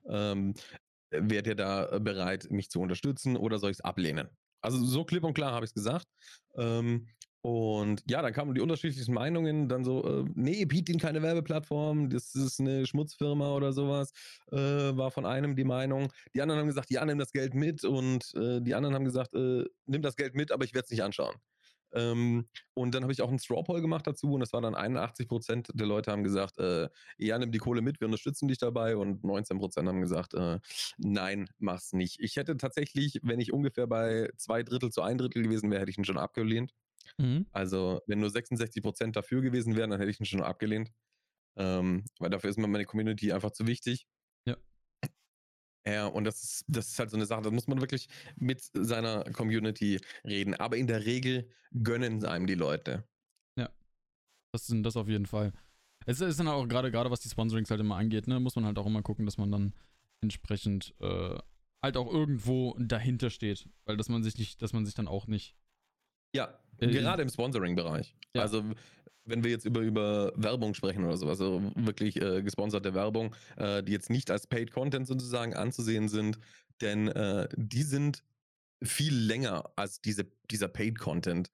Ähm, Wärt ihr da äh, bereit, mich zu unterstützen oder soll ich es ablehnen? Also so klipp und klar habe ich es gesagt. Ähm, und ja, dann kamen die unterschiedlichsten Meinungen, dann so, äh, nee, bietet ihnen keine Werbeplattform, das ist eine Schmutzfirma oder sowas, äh, war von einem die Meinung. Die anderen haben gesagt, ja, nimm das Geld mit und äh, die anderen haben gesagt, äh, nimm das Geld mit, aber ich werde es nicht anschauen. Ähm, und dann habe ich auch einen Straw Poll gemacht dazu und das war dann 81 Prozent der Leute haben gesagt, äh, ja, nimm die Kohle mit, wir unterstützen dich dabei und 19 Prozent haben gesagt, äh, nein, mach's nicht. Ich hätte tatsächlich, wenn ich ungefähr bei zwei Drittel zu ein Drittel gewesen wäre, hätte ich ihn schon abgelehnt. Mhm. Also, wenn nur 66 Prozent dafür gewesen wären, dann hätte ich ihn schon abgelehnt. Ähm, weil dafür ist mir meine Community einfach zu wichtig. Ja. Ja, und das ist, das ist halt so eine Sache, da muss man wirklich mit seiner Community reden. Aber in der Regel gönnen einem die Leute. Das sind das auf jeden Fall. Es ist dann auch gerade, gerade was die Sponsorings halt immer angeht, ne, muss man halt auch immer gucken, dass man dann entsprechend äh, halt auch irgendwo dahinter steht. Weil dass man sich nicht, dass man sich dann auch nicht. Ja, gerade im Sponsoring-Bereich. Ja. Also, wenn wir jetzt über, über Werbung sprechen oder sowas, also wirklich äh, gesponserte Werbung, äh, die jetzt nicht als Paid Content sozusagen anzusehen sind, denn äh, die sind viel länger als diese, dieser Paid Content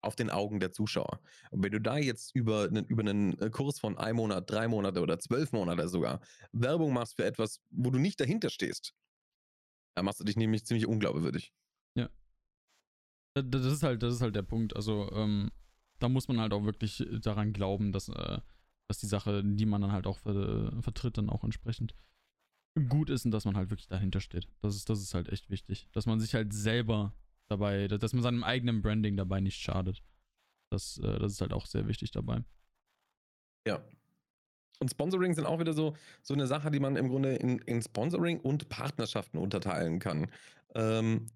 auf den Augen der Zuschauer. Und wenn du da jetzt über einen, über einen äh, Kurs von ein Monat, drei Monate oder zwölf Monate sogar Werbung machst für etwas, wo du nicht dahinter stehst, dann machst du dich nämlich ziemlich unglaubwürdig. Da- Das ist halt, das ist halt der Punkt. Also, ähm, da muss man halt auch wirklich daran glauben, dass, äh, dass die Sache, die man dann halt auch ver vertritt, dann auch entsprechend gut ist und dass man halt wirklich dahinter steht. Das ist, das ist halt echt wichtig. Dass man sich halt selber dabei, dass man seinem eigenen Branding dabei nicht schadet. Das, äh, das ist halt auch sehr wichtig dabei. Ja. Und Sponsoring sind auch wieder so, so eine Sache, die man im Grunde in, in Sponsoring und Partnerschaften unterteilen kann. Ähm,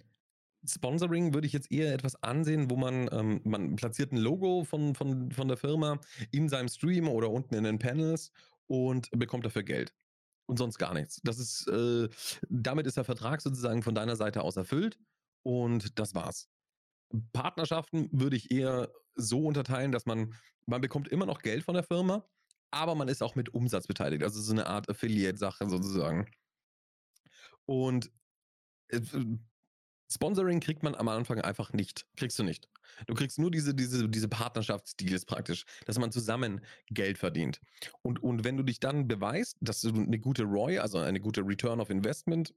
Sponsoring würde ich jetzt eher etwas ansehen, wo man, ähm, man platziert ein Logo von, von, von der Firma in seinem Stream oder unten in den Panels und bekommt dafür Geld. Und sonst gar nichts. Das ist, äh, damit ist der Vertrag sozusagen von deiner Seite aus erfüllt und das war's. Partnerschaften würde ich eher so unterteilen, dass man, man bekommt immer noch Geld von der Firma, aber man ist auch mit Umsatz beteiligt. Also so eine Art Affiliate-Sache sozusagen. Und äh, Sponsoring kriegt man am Anfang einfach nicht. Kriegst du nicht. Du kriegst nur diese, diese, diese Partnerschaftsdeals praktisch, dass man zusammen Geld verdient. Und, und wenn du dich dann beweist, dass du eine gute ROI, also eine gute Return of Investment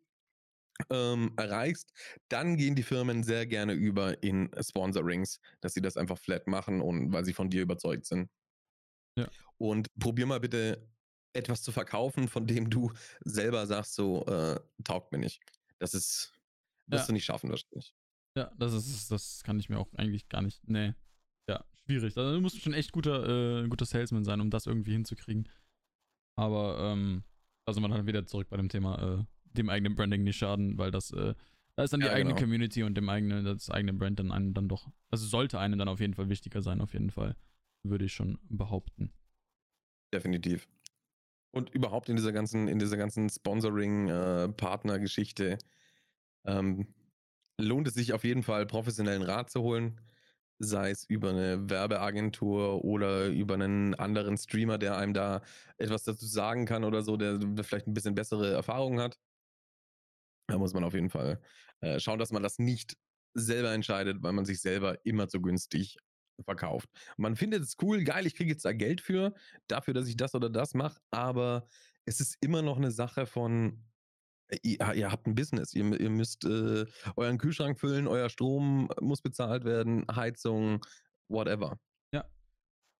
ähm, erreichst, dann gehen die Firmen sehr gerne über in Sponsorings, dass sie das einfach flat machen und weil sie von dir überzeugt sind. Ja. Und probier mal bitte etwas zu verkaufen, von dem du selber sagst, so äh, taugt mir nicht. Das ist, wirst ja. du nicht schaffen, wahrscheinlich. Ja, das ist, das kann ich mir auch eigentlich gar nicht. Nee. Ja, schwierig. Also du musst schon echt guter, äh, guter Salesman sein, um das irgendwie hinzukriegen. Aber, ähm, also man dann wieder zurück bei dem Thema, äh, dem eigenen Branding nicht schaden, weil das, äh, da ist dann die ja, eigene genau. Community und dem eigenen, das eigene Brand dann einem dann doch, also sollte einem dann auf jeden Fall wichtiger sein, auf jeden Fall, würde ich schon behaupten. Definitiv. Und überhaupt in dieser ganzen, in dieser ganzen Sponsoring-Partner-Geschichte äh, ähm, lohnt es sich auf jeden Fall, professionellen Rat zu holen. Sei es über eine Werbeagentur oder über einen anderen Streamer, der einem da etwas dazu sagen kann oder so, der, vielleicht ein bisschen bessere Erfahrungen hat. Da muss man auf jeden Fall äh, schauen, dass man das nicht selber entscheidet, weil man sich selber immer zu günstig verkauft. Man findet es cool, geil, ich kriege jetzt da Geld für, dafür, dass ich das oder das mache, aber es ist immer noch eine Sache von, ihr, ihr habt ein Business, ihr, ihr müsst äh, euren Kühlschrank füllen, euer Strom muss bezahlt werden, Heizung, whatever. Ja.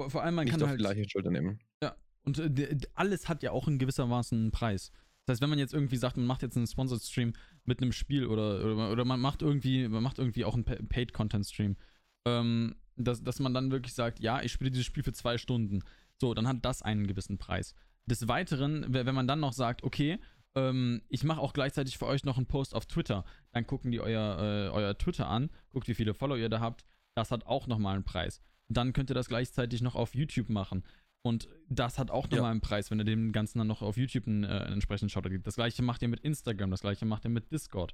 Vor allem, man Nicht kann auf halt, die gleiche Schulter nehmen. Ja, und äh, alles hat ja auch in gewissermaßen einen Preis. Das heißt, wenn man jetzt irgendwie sagt, man macht jetzt einen Sponsored Stream mit einem Spiel oder, oder, oder man macht irgendwie, man macht irgendwie auch einen Paid Content Stream, ähm, dass, dass man dann wirklich sagt, ja, ich spiele dieses Spiel für zwei Stunden. So, dann hat das einen gewissen Preis. Des Weiteren, wenn man dann noch sagt, okay, ähm, ich mache auch gleichzeitig für euch noch einen Post auf Twitter, dann gucken die euer, äh, euer Twitter an, guckt, wie viele Follower ihr da habt, das hat auch nochmal einen Preis. Dann könnt ihr das gleichzeitig noch auf YouTube machen. Und das hat auch nochmal ja. einen Preis, wenn ihr dem Ganzen dann noch auf YouTube einen, äh, entsprechenden Shoutout gibt. Das gleiche macht ihr mit Instagram, das gleiche macht ihr mit Discord.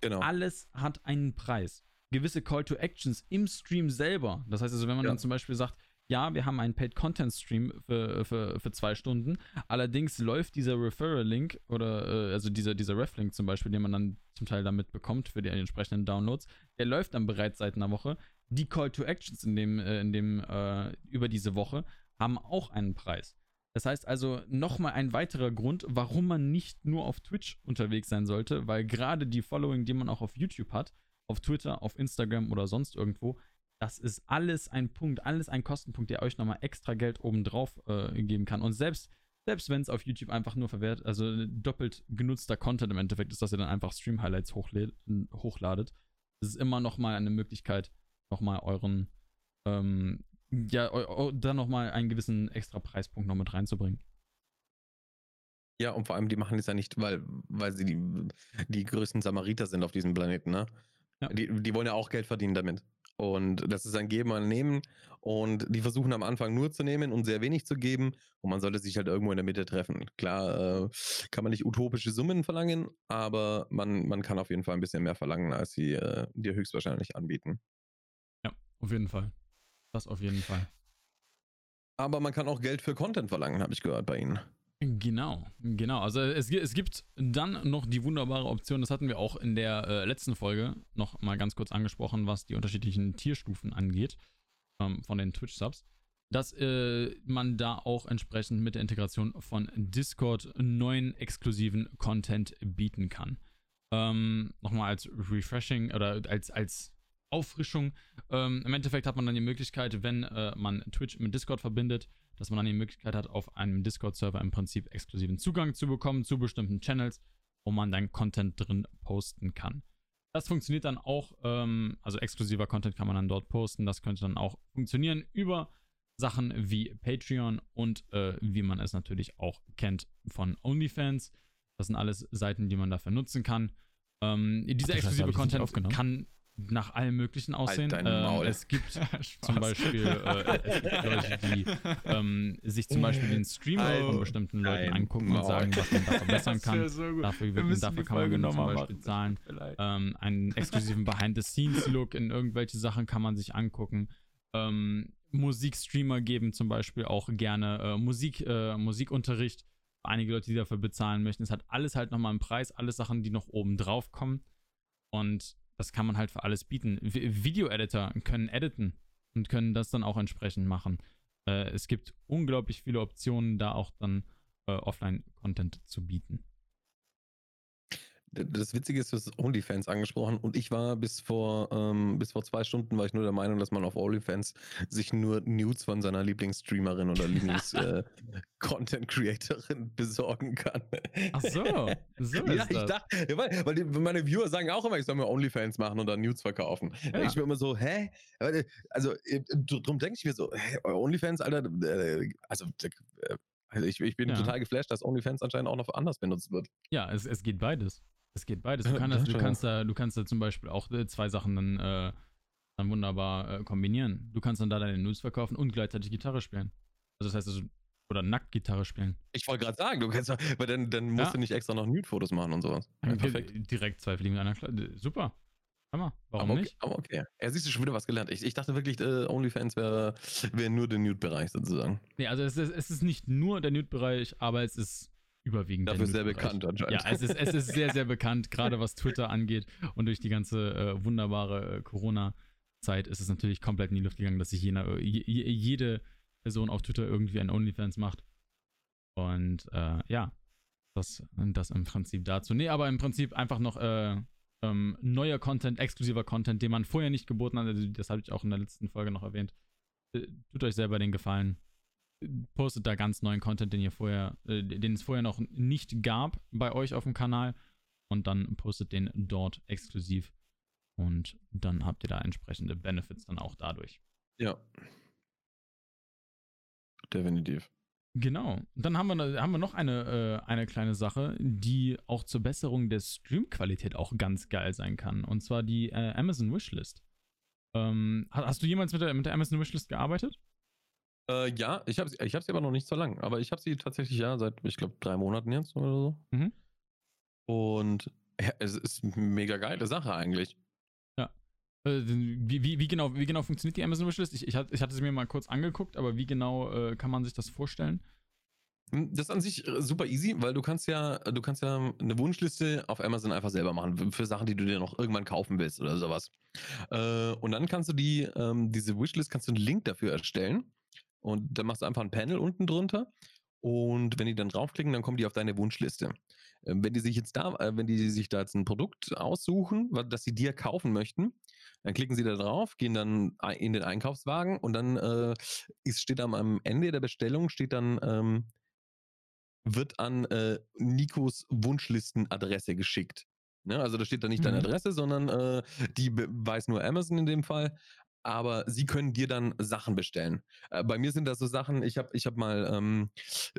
Genau. Alles hat einen Preis. Gewisse Call to Actions im Stream selber. Das heißt also, wenn man ja. dann zum Beispiel sagt, ja, wir haben einen Paid Content Stream für, für, für zwei Stunden. Allerdings läuft dieser Referral-Link oder äh, also dieser, dieser Ref-Link zum Beispiel, den man dann zum Teil damit bekommt für die entsprechenden Downloads, der läuft dann bereits seit einer Woche. Die Call to Actions in dem, äh, in dem, äh, über diese Woche haben auch einen Preis. Das heißt also nochmal ein weiterer Grund, warum man nicht nur auf Twitch unterwegs sein sollte, weil gerade die Following, die man auch auf YouTube hat, auf Twitter, auf Instagram oder sonst irgendwo, das ist alles ein Punkt, alles ein Kostenpunkt, der euch nochmal extra Geld obendrauf äh, geben kann. Und selbst, selbst wenn es auf YouTube einfach nur verwehrt, also doppelt genutzter Content im Endeffekt ist, dass ihr dann einfach Stream-Highlights hochladet, das ist immer nochmal eine Möglichkeit, nochmal euren ähm, ja, dann nochmal einen gewissen extra Preispunkt noch mit reinzubringen. Ja, und vor allem, die machen das ja nicht, weil, weil sie die, die größten Samariter sind auf diesem Planeten, ne? Ja. Die, die wollen ja auch Geld verdienen damit. Und das ist ein Geben und Nehmen. Und die versuchen am Anfang nur zu nehmen und sehr wenig zu geben. Und man sollte sich halt irgendwo in der Mitte treffen. Klar, äh, kann man nicht utopische Summen verlangen, aber man, man kann auf jeden Fall ein bisschen mehr verlangen, als sie äh, dir höchstwahrscheinlich anbieten. Ja, auf jeden Fall. Das auf jeden Fall. Aber man kann auch Geld für Content verlangen, habe ich gehört bei Ihnen. Genau, genau. Also es, es, gibt dann noch die wunderbare Option, das hatten wir auch in der äh, letzten Folge noch mal ganz kurz angesprochen, was die unterschiedlichen Tierstufen angeht ähm, von den Twitch-Subs, dass äh, man da auch entsprechend mit der Integration von Discord neuen exklusiven Content bieten kann. Ähm, Nochmal als Refreshing oder als, als Auffrischung. Ähm, Im Endeffekt hat man dann die Möglichkeit, wenn äh, man Twitch mit Discord verbindet, dass man dann die Möglichkeit hat, auf einem Discord-Server im Prinzip exklusiven Zugang zu bekommen zu bestimmten Channels, wo man dann Content drin posten kann. Das funktioniert dann auch, ähm, also exklusiver Content kann man dann dort posten. Das könnte dann auch funktionieren über Sachen wie Patreon und äh, wie man es natürlich auch kennt von OnlyFans. Das sind alles Seiten, die man dafür nutzen kann. Ähm, dieser exklusive Content kann nach allem Möglichen aussehen. dein Ähm, es gibt zum Beispiel äh, es gibt Leute, die ähm, sich zum Beispiel den Stream Halt von bestimmten Leuten angucken und Maul. sagen, was man da verbessern kann. so gut. Dafür, Wir dafür kann man zum Beispiel machen. zahlen. Ähm, einen exklusiven Behind-the-Scenes-Look in irgendwelche Sachen kann man sich angucken. Ähm, Musikstreamer geben zum Beispiel auch gerne äh, Musik, äh, Musikunterricht. Einige Leute, die dafür bezahlen möchten. Es hat alles halt nochmal einen Preis, alles Sachen, die noch oben drauf kommen. Und das kann man halt für alles bieten. Vi- Video-Editor können editen und können das dann auch entsprechend machen. Äh, es gibt unglaublich viele Optionen, da auch dann äh, Offline-Content zu bieten. Das Witzige ist, du hast OnlyFans angesprochen und ich war bis vor, ähm, bis vor zwei Stunden war ich nur der Meinung, dass man auf OnlyFans sich nur Nudes von seiner Lieblingsstreamerin oder Lieblings-Content-Creatorin besorgen kann. Ach so, so ja, ist ich das. dachte, ja, weil, weil die, meine Viewer sagen auch immer, ich soll mir OnlyFans machen und dann Nudes verkaufen. Ja. denke ich mir immer so, hä? Äh, Also, äh, drum denke ich mir so, hä, OnlyFans, Alter, äh, also, äh, also ich, ich bin Ja. total geflasht, dass OnlyFans anscheinend auch noch anders benutzt wird. Ja, es, es geht beides. Es geht beides. Du, kannst, du, kannst da, du kannst da zum Beispiel auch äh, zwei Sachen dann, äh, dann wunderbar äh, kombinieren. Du kannst dann da deine Nudes verkaufen und gleichzeitig Gitarre spielen. Also das heißt, also, oder nackt Gitarre spielen. Ich wollte gerade sagen, du kannst weil dann, dann musst Ja. du nicht extra noch Nude-Fotos machen und sowas. Ja, perfekt. Direkt zwei Fliegen mit einer Klappe. Super. Hammer. Warum aber okay, nicht? Aber okay. Ja, siehst du schon wieder was gelernt. Ich, ich dachte wirklich, äh, OnlyFans wäre wär nur der Nude-Bereich sozusagen. Nee, also es ist, es ist nicht nur der Nude-Bereich, aber es ist überwiegend Dafür sehr bekannt anscheinend. Ja, es ist, es ist sehr, sehr bekannt, gerade was Twitter angeht und durch die ganze äh, wunderbare äh, Corona-Zeit ist es natürlich komplett in die Luft gegangen, dass sich jener, je, je- jede Person auf Twitter irgendwie ein OnlyFans macht. Und äh, ja, das, das im Prinzip dazu. Nee, aber im Prinzip einfach noch äh, ähm, neuer Content, exklusiver Content, den man vorher nicht geboten hat. Also, das habe ich auch in der letzten Folge noch erwähnt. Äh, tut euch selber den Gefallen. Postet da ganz neuen Content, den ihr vorher, äh, den es vorher noch nicht gab bei euch auf dem Kanal. Und dann postet den dort exklusiv. Und dann habt ihr da entsprechende Benefits dann auch dadurch. Ja. Definitiv. Genau. Dann haben wir, haben wir noch eine, äh, eine kleine Sache, die auch zur Besserung der Streamqualität auch ganz geil sein kann. Und zwar die äh, Amazon Wishlist. Ähm, ha- hast du jemals mit der, mit der Amazon Wishlist gearbeitet? Äh, ja, ich habe sie, ich hab sie aber noch nicht so lang. Aber ich habe sie tatsächlich ja seit, ich glaube, drei Monaten jetzt oder so. Mhm. Und ja, es ist eine mega geile Sache eigentlich. Äh, wie, wie, wie, genau, wie genau funktioniert die Amazon Wishlist? Ich, ich, hatte, ich hatte sie mir mal kurz angeguckt, aber wie genau äh, kann man sich das vorstellen? Hm, Das ist an sich äh, super easy, weil du kannst ja, du kannst ja eine Wunschliste auf Amazon einfach selber machen für- für Sachen, die du dir noch irgendwann kaufen willst oder sowas. Äh, und dann kannst du die, ähm, diese Wishlist, kannst du einen Link dafür erstellen und dann machst du einfach ein Panel unten drunter und wenn die dann draufklicken, dann kommen die auf deine Wunschliste. Ähm, wenn die sich jetzt da, äh, wenn die sich da jetzt ein Produkt aussuchen, das sie dir kaufen möchten, dann klicken sie da drauf, gehen dann in den Einkaufswagen und dann äh, ist, steht am, Ende der Bestellung steht dann ähm, wird an äh, Nikos Wunschlistenadresse geschickt. Ne? Also da steht da nicht deine Mhm. Adresse, sondern äh, die weiß nur Amazon in dem Fall. Aber sie können dir dann Sachen bestellen. Äh, bei mir sind das so Sachen, ich habe ich hab mal ähm,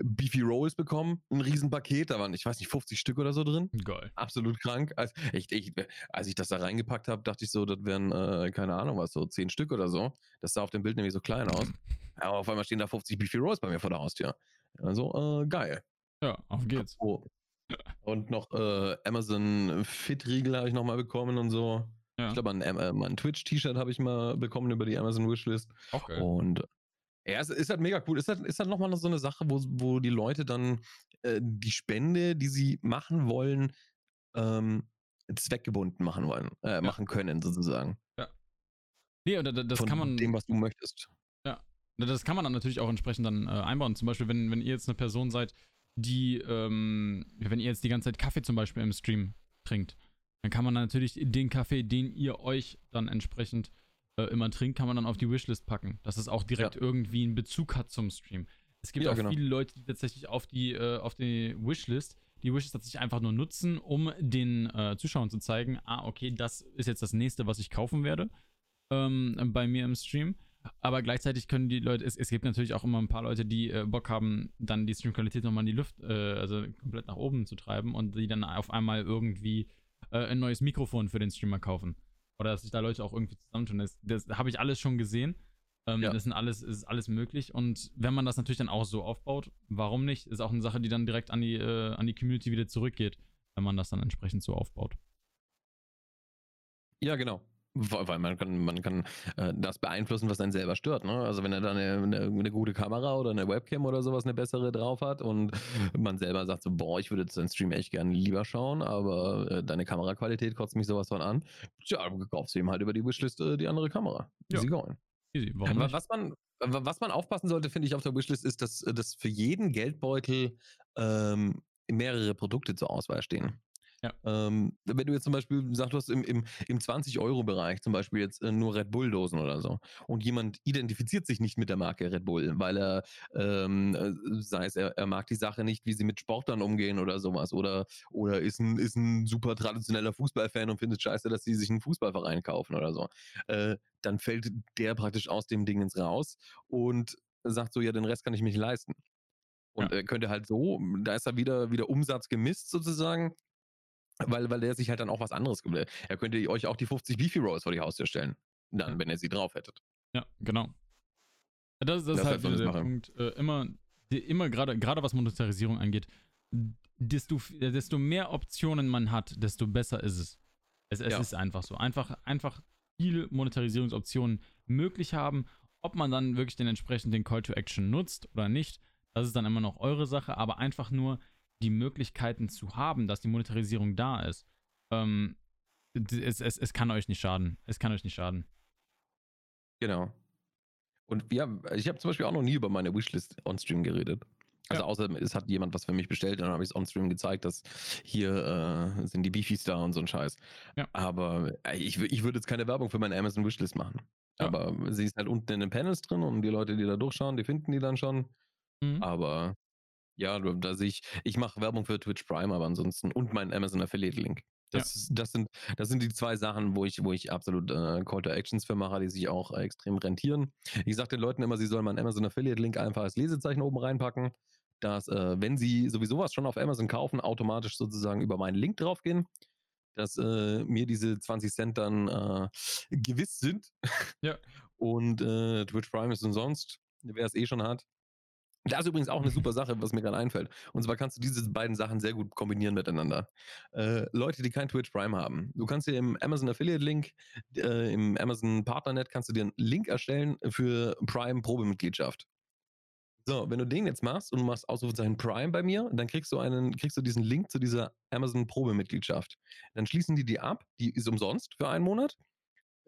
Beefy Rolls bekommen, ein Riesenpaket, da waren, ich weiß nicht, 50 Stück oder so drin. Geil. Absolut krank. Als, echt, ich, als ich das da reingepackt habe, dachte ich so, das wären, äh, keine Ahnung was, so 10 Stück oder so. Das sah auf dem Bild nämlich so klein aus. Aber auf einmal stehen da 50 Beefy Rolls bei mir vor der Haustür. Also, äh, geil. Ja, auf geht's. Oh. Und noch äh, Amazon Fit-Riegel habe ich nochmal bekommen und so. Ja, Ich glaube, ein, äh, ein Twitch-T-Shirt habe ich mal bekommen über die Amazon Wishlist. geil. Und ja, es ist halt mega cool. Ist halt, ist halt nochmal so eine Sache, wo, wo die Leute dann äh, die Spende, die sie machen wollen, ähm, zweckgebunden machen wollen, äh, machen können, sozusagen. Nee, und da- das Von kann man. dem, was du möchtest. Das kann man dann natürlich auch entsprechend dann äh, einbauen. Zum Beispiel, wenn, wenn ihr jetzt eine Person seid, die, ähm, wenn ihr jetzt die ganze Zeit Kaffee zum Beispiel im Stream trinkt, dann kann man natürlich den Kaffee, den ihr euch dann entsprechend äh, immer trinkt, kann man dann auf die Wishlist packen, dass es auch direkt irgendwie einen Bezug hat zum Stream. Es gibt Ja, auch genau. viele Leute, die tatsächlich auf die, äh, auf die Wishlist, die Wishlist tatsächlich einfach nur nutzen, um den äh, Zuschauern zu zeigen, ah, okay, das ist jetzt das nächste, was ich kaufen werde ähm, bei mir im Stream. Aber gleichzeitig können die Leute, es, es gibt natürlich auch immer ein paar Leute, die äh, Bock haben, dann die Streamqualität nochmal in die Luft, äh, also komplett nach oben zu treiben und die dann auf einmal irgendwie äh, ein neues Mikrofon für den Streamer kaufen. oder dass sich da Leute auch irgendwie zusammentun. Das, das habe ich alles schon gesehen. Ähm, Ja. Das sind alles, ist alles möglich. Und wenn man das natürlich dann auch so aufbaut, warum nicht? Ist auch eine Sache, die dann direkt an die, äh, an die Community wieder zurückgeht, wenn man das dann entsprechend so aufbaut. Ja, genau. Weil man kann, man kann äh, das beeinflussen, was einen selber stört. Ne? Also wenn er da eine, eine, eine gute Kamera oder eine Webcam oder sowas eine bessere drauf hat und man selber sagt so, boah, ich würde jetzt deinen Stream echt gerne lieber schauen, aber äh, deine Kameraqualität kotzt mich sowas von an. Tja, du kaufst ihm halt über die Wishlist äh, die andere Kamera. Ja. Easy going. Easy, warum Aber nicht? was man, was man aufpassen sollte, finde ich, auf der Wishlist ist, dass, dass für jeden Geldbeutel ähm, mehrere Produkte zur Auswahl stehen. Ja. Ähm, wenn du jetzt zum Beispiel sagst, du hast im, im, im 20-Euro-Bereich zum Beispiel jetzt äh, nur Red Bull-Dosen oder so und jemand identifiziert sich nicht mit der Marke Red Bull, weil er, ähm, äh, sei es, er, er mag die Sache nicht, wie sie mit Sportlern umgehen oder sowas oder, oder ist, ein, ist ein super traditioneller Fußballfan und findet scheiße, dass sie sich einen Fußballverein kaufen oder so. Äh, dann fällt der praktisch aus dem Ding ins Raus und sagt so, ja, den Rest kann ich mir nicht leisten. Und Ja. er könnte halt so, da ist er wieder, wieder Umsatz gemisst sozusagen, weil, weil der sich halt dann auch was anderes, ge- er könnte euch auch die 50 Beefy Rolls vor die Haustür stellen. Dann, wenn ihr sie drauf hättet. Ja, genau. Das, das, Das ist halt wieder das der machen. Punkt. Äh, immer, immer gerade, gerade was Monetarisierung angeht, desto, desto mehr Optionen man hat, desto besser ist es. Es, es Ja. ist einfach so. Einfach, einfach viele Monetarisierungsoptionen möglich haben. Ob man dann wirklich den entsprechenden Call to Action nutzt oder nicht, das ist dann immer noch eure Sache, aber einfach nur die Möglichkeiten zu haben, dass die Monetarisierung da ist. Ähm, es, es, es kann euch nicht schaden. Es kann euch nicht schaden. Genau. Und ja, ich habe zum Beispiel auch noch nie über meine Wishlist on-stream geredet. Also Ja. außer es hat jemand was für mich bestellt, dann habe ich es on-stream gezeigt, dass hier äh, sind die Beefies da und so ein Scheiß. Ja. Aber äh, ich, ich würde jetzt keine Werbung für meine Amazon Wishlist machen. Ja. Aber sie ist halt unten in den Panels drin und die Leute, die da durchschauen, die finden die dann schon. Mhm. Aber ja, da sehe ich, ich mache Werbung für Twitch Prime, aber ansonsten und meinen Amazon Affiliate Link. Das, ist- das, sind, das sind die zwei Sachen, wo ich, wo ich absolut äh, Call to Actions für mache, die sich auch äh, extrem rentieren. Ich sage den Leuten immer, sie sollen meinen Amazon Affiliate Link einfach als Lesezeichen oben reinpacken, dass, äh, wenn sie sowieso was schon auf Amazon kaufen, automatisch sozusagen über meinen Link draufgehen, dass äh, mir diese 20 Cent dann äh, gewiss sind. Ja. Und äh, Twitch Prime ist umsonst, wer es eh schon hat. Da ist übrigens auch eine super Sache, was mir gerade einfällt. Und zwar kannst du diese beiden Sachen sehr gut kombinieren miteinander. Äh, Leute, die kein Twitch Prime haben, du kannst dir im Amazon Affiliate Link, äh, im Amazon Partnernet, kannst du dir einen Link erstellen für Prime Probemitgliedschaft. So, wenn du den jetzt machst und du machst Ausrufezeichen Prime bei mir, dann kriegst du einen, kriegst du diesen Link zu dieser Amazon Probemitgliedschaft. Dann schließen die die ab, die ist umsonst für einen Monat.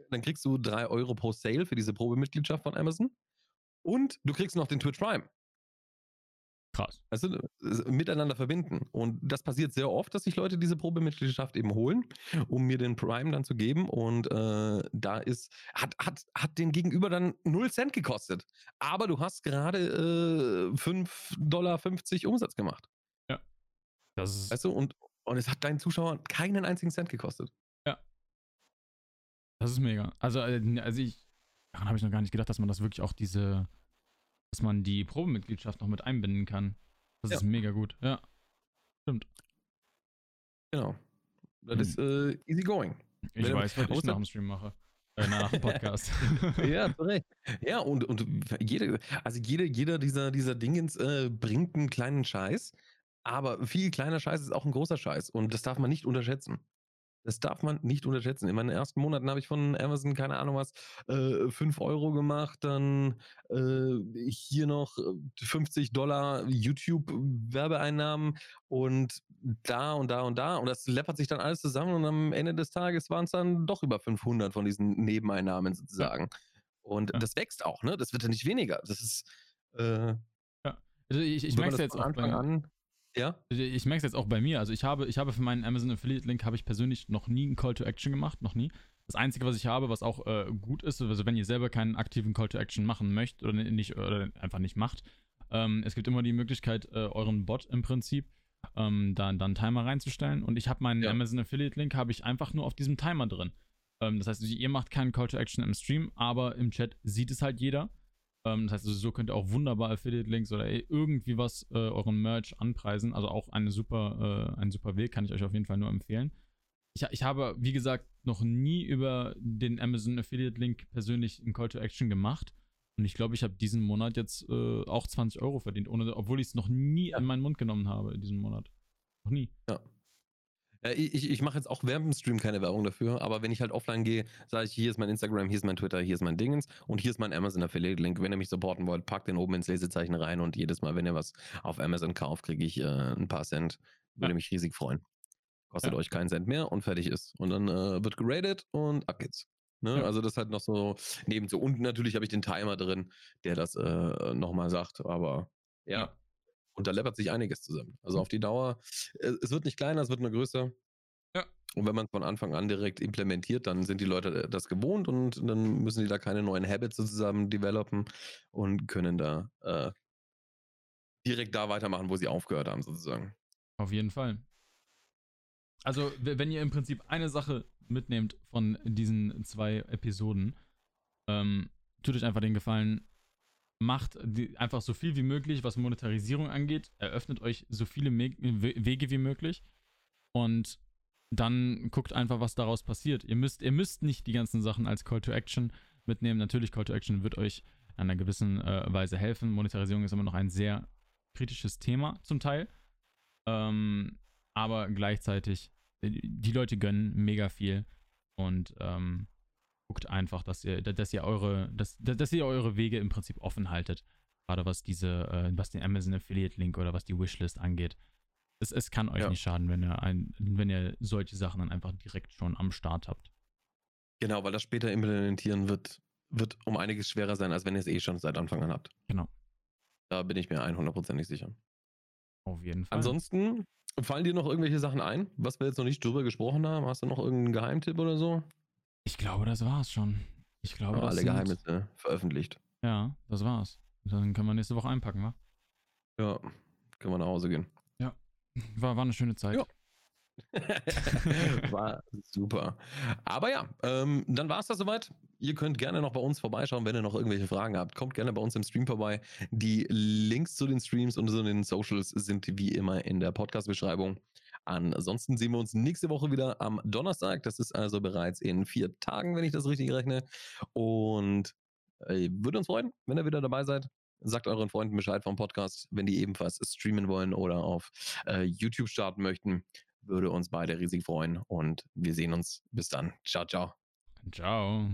Dann kriegst du drei Euro pro Sale für diese Probemitgliedschaft von Amazon. Und du kriegst noch den Twitch Prime. Krass. Äh, miteinander verbinden. Und das passiert sehr oft, dass sich Leute diese Probemitgliedschaft eben holen, um mir den Prime dann zu geben. Und äh, da ist, hat, hat, hat den Gegenüber dann 0 Cent gekostet. Aber du hast gerade äh, 5,50 Dollar Umsatz gemacht. Das ist, Weißt du, und, und es hat deinen Zuschauern keinen einzigen Cent gekostet. das ist mega. Also, äh, also ich, daran habe ich noch gar nicht gedacht, dass man das wirklich auch diese, dass man die Probemitgliedschaft noch mit einbinden kann. Das Ja. ist mega gut. Ja. Stimmt. Genau. Das Hm. ist äh, easy going. Ich Wenn- weiß, was ich nach dem Stream mache. Äh, nach dem Podcast. ja. Ja, und, und jede, also jede, jeder dieser, dieser Dingens äh, bringt einen kleinen Scheiß, aber viel kleiner Scheiß ist auch ein großer Scheiß und das darf man nicht unterschätzen. Das darf man nicht unterschätzen. In meinen ersten Monaten habe ich von Amazon, keine Ahnung was, äh, 5 Euro gemacht, dann äh, hier noch äh, 50 Dollar YouTube-Werbeeinnahmen und da und da und da. Und das läppert sich dann alles zusammen und am Ende des Tages waren es dann doch über 500 von diesen Nebeneinnahmen sozusagen. Und Ja. das wächst auch, ne? Das wird ja nicht weniger. Das ist, äh, Also ich ich merke es jetzt von auch Anfang an. Ja? ich merke es jetzt auch bei mir. Also ich habe, ich habe für meinen Amazon Affiliate Link habe ich persönlich noch nie einen Call to Action gemacht, noch nie. Das Einzige, was ich habe, was auch äh, gut ist, also wenn ihr selber keinen aktiven Call to Action machen möchtet oder nicht oder einfach nicht macht, ähm, es gibt immer die Möglichkeit, äh, euren Bot im Prinzip ähm, da dann einen Timer reinzustellen. Und ich habe meinen Ja. Amazon Affiliate Link habe ich einfach nur auf diesem Timer drin. Ähm, das heißt, ihr macht keinen Call to Action im Stream, aber im Chat sieht es halt jeder. Ähm, das heißt, also so könnt ihr auch wunderbar Affiliate-Links oder irgendwie was äh, euren Merch anpreisen. Also auch eine super, äh, ein super Weg, kann ich euch auf jeden Fall nur empfehlen. Ich, ich habe, wie gesagt, noch nie über den Amazon Affiliate Link persönlich einen Call to Action gemacht. Und ich glaube, ich habe diesen Monat jetzt äh, auch 20 Euro verdient, ohne, obwohl ich es noch nie ja. in meinen Mund genommen habe in diesem Monat. Noch nie. Ja. Ja ich ich mache jetzt auch während dem Stream keine Werbung dafür, aber wenn ich halt offline gehe, sage ich, hier ist mein Instagram, hier ist mein Twitter, hier ist mein Dingens und hier ist mein Amazon Affiliate Link. Wenn ihr mich supporten wollt, packt den oben ins Lesezeichen rein und jedes Mal, wenn ihr was auf Amazon kauft, kriege ich äh, ein paar Cent. Würde ja. mich riesig freuen. Kostet ja. euch keinen Cent mehr und fertig ist. Und dann äh, wird geradet und ab geht's. Ne? Ja. Also das halt noch so nebenzu. Und natürlich habe ich den Timer drin, der das äh, nochmal sagt. Aber ja. Und da läppert sich einiges zusammen. Also auf die Dauer, äh, es wird nicht kleiner, es wird nur größer. Ja. Und wenn man von Anfang an direkt implementiert, dann sind die Leute äh, das gewohnt und dann müssen die da keine neuen Habits sozusagen developen und können da äh, direkt da weitermachen, wo sie aufgehört haben, sozusagen. Auf jeden Fall. Also, wenn ihr im Prinzip eine Sache mitnehmt von diesen zwei Episoden, ähm, tut euch einfach den Gefallen, macht die, einfach so viel wie möglich, was Monetarisierung angeht, eröffnet euch so viele Me Wege wie möglich und dann guckt einfach, was daraus passiert. Ihr müsst, ihr müsst nicht die ganzen Sachen als Call to Action mitnehmen. Natürlich, Call to Action wird euch in einer gewissen äh, Weise helfen. Monetarisierung ist immer noch ein sehr kritisches Thema zum Teil. Ähm, aber gleichzeitig, äh, die Leute gönnen mega viel und ähm, guckt einfach, dass ihr, dass ihr eure, dass, dass ihr eure Wege im Prinzip offen haltet. Gerade was diese, äh, was den Amazon Affiliate Link oder was die Wishlist angeht. Es, es kann euch ja. nicht schaden, wenn ihr ein, wenn ihr solche Sachen dann einfach direkt schon am Start habt. Genau, weil das später implementieren wird, wird um einiges schwerer sein, als wenn ihr es eh schon seit Anfang an habt. Genau. Da bin ich mir 100%ig sicher. Auf jeden Fall. Ansonsten fallen dir noch irgendwelche Sachen ein, was wir jetzt noch nicht drüber gesprochen haben? Hast du noch irgendeinen Geheimtipp oder so? Ich glaube, das war's schon. Ich glaube, ja, alle sind... Geheimnisse veröffentlicht. Ja, das war's. Dann können wir nächste Woche einpacken, wa? Ja, können wir nach Hause gehen. Ja, war, war eine schöne Zeit. Ja. War super. Aber ja, ähm, dann war es das soweit. Ihr könnt gerne noch bei uns vorbeischauen, wenn ihr noch irgendwelche Fragen habt. Kommt gerne bei uns im Stream vorbei. Die Links zu den Streams und zu den Socials sind wie immer in der Podcast-Beschreibung. Ansonsten sehen wir uns nächste Woche wieder am Donnerstag. Das ist also bereits in vier Tagen, wenn ich das richtig rechne. Und äh, würde uns freuen, wenn ihr wieder dabei seid. Sagt euren Freunden Bescheid vom Podcast, wenn die ebenfalls streamen wollen oder auf äh, YouTube starten möchten. Würde uns beide riesig freuen und wir sehen uns. Bis dann. Ciao, ciao. Ciao.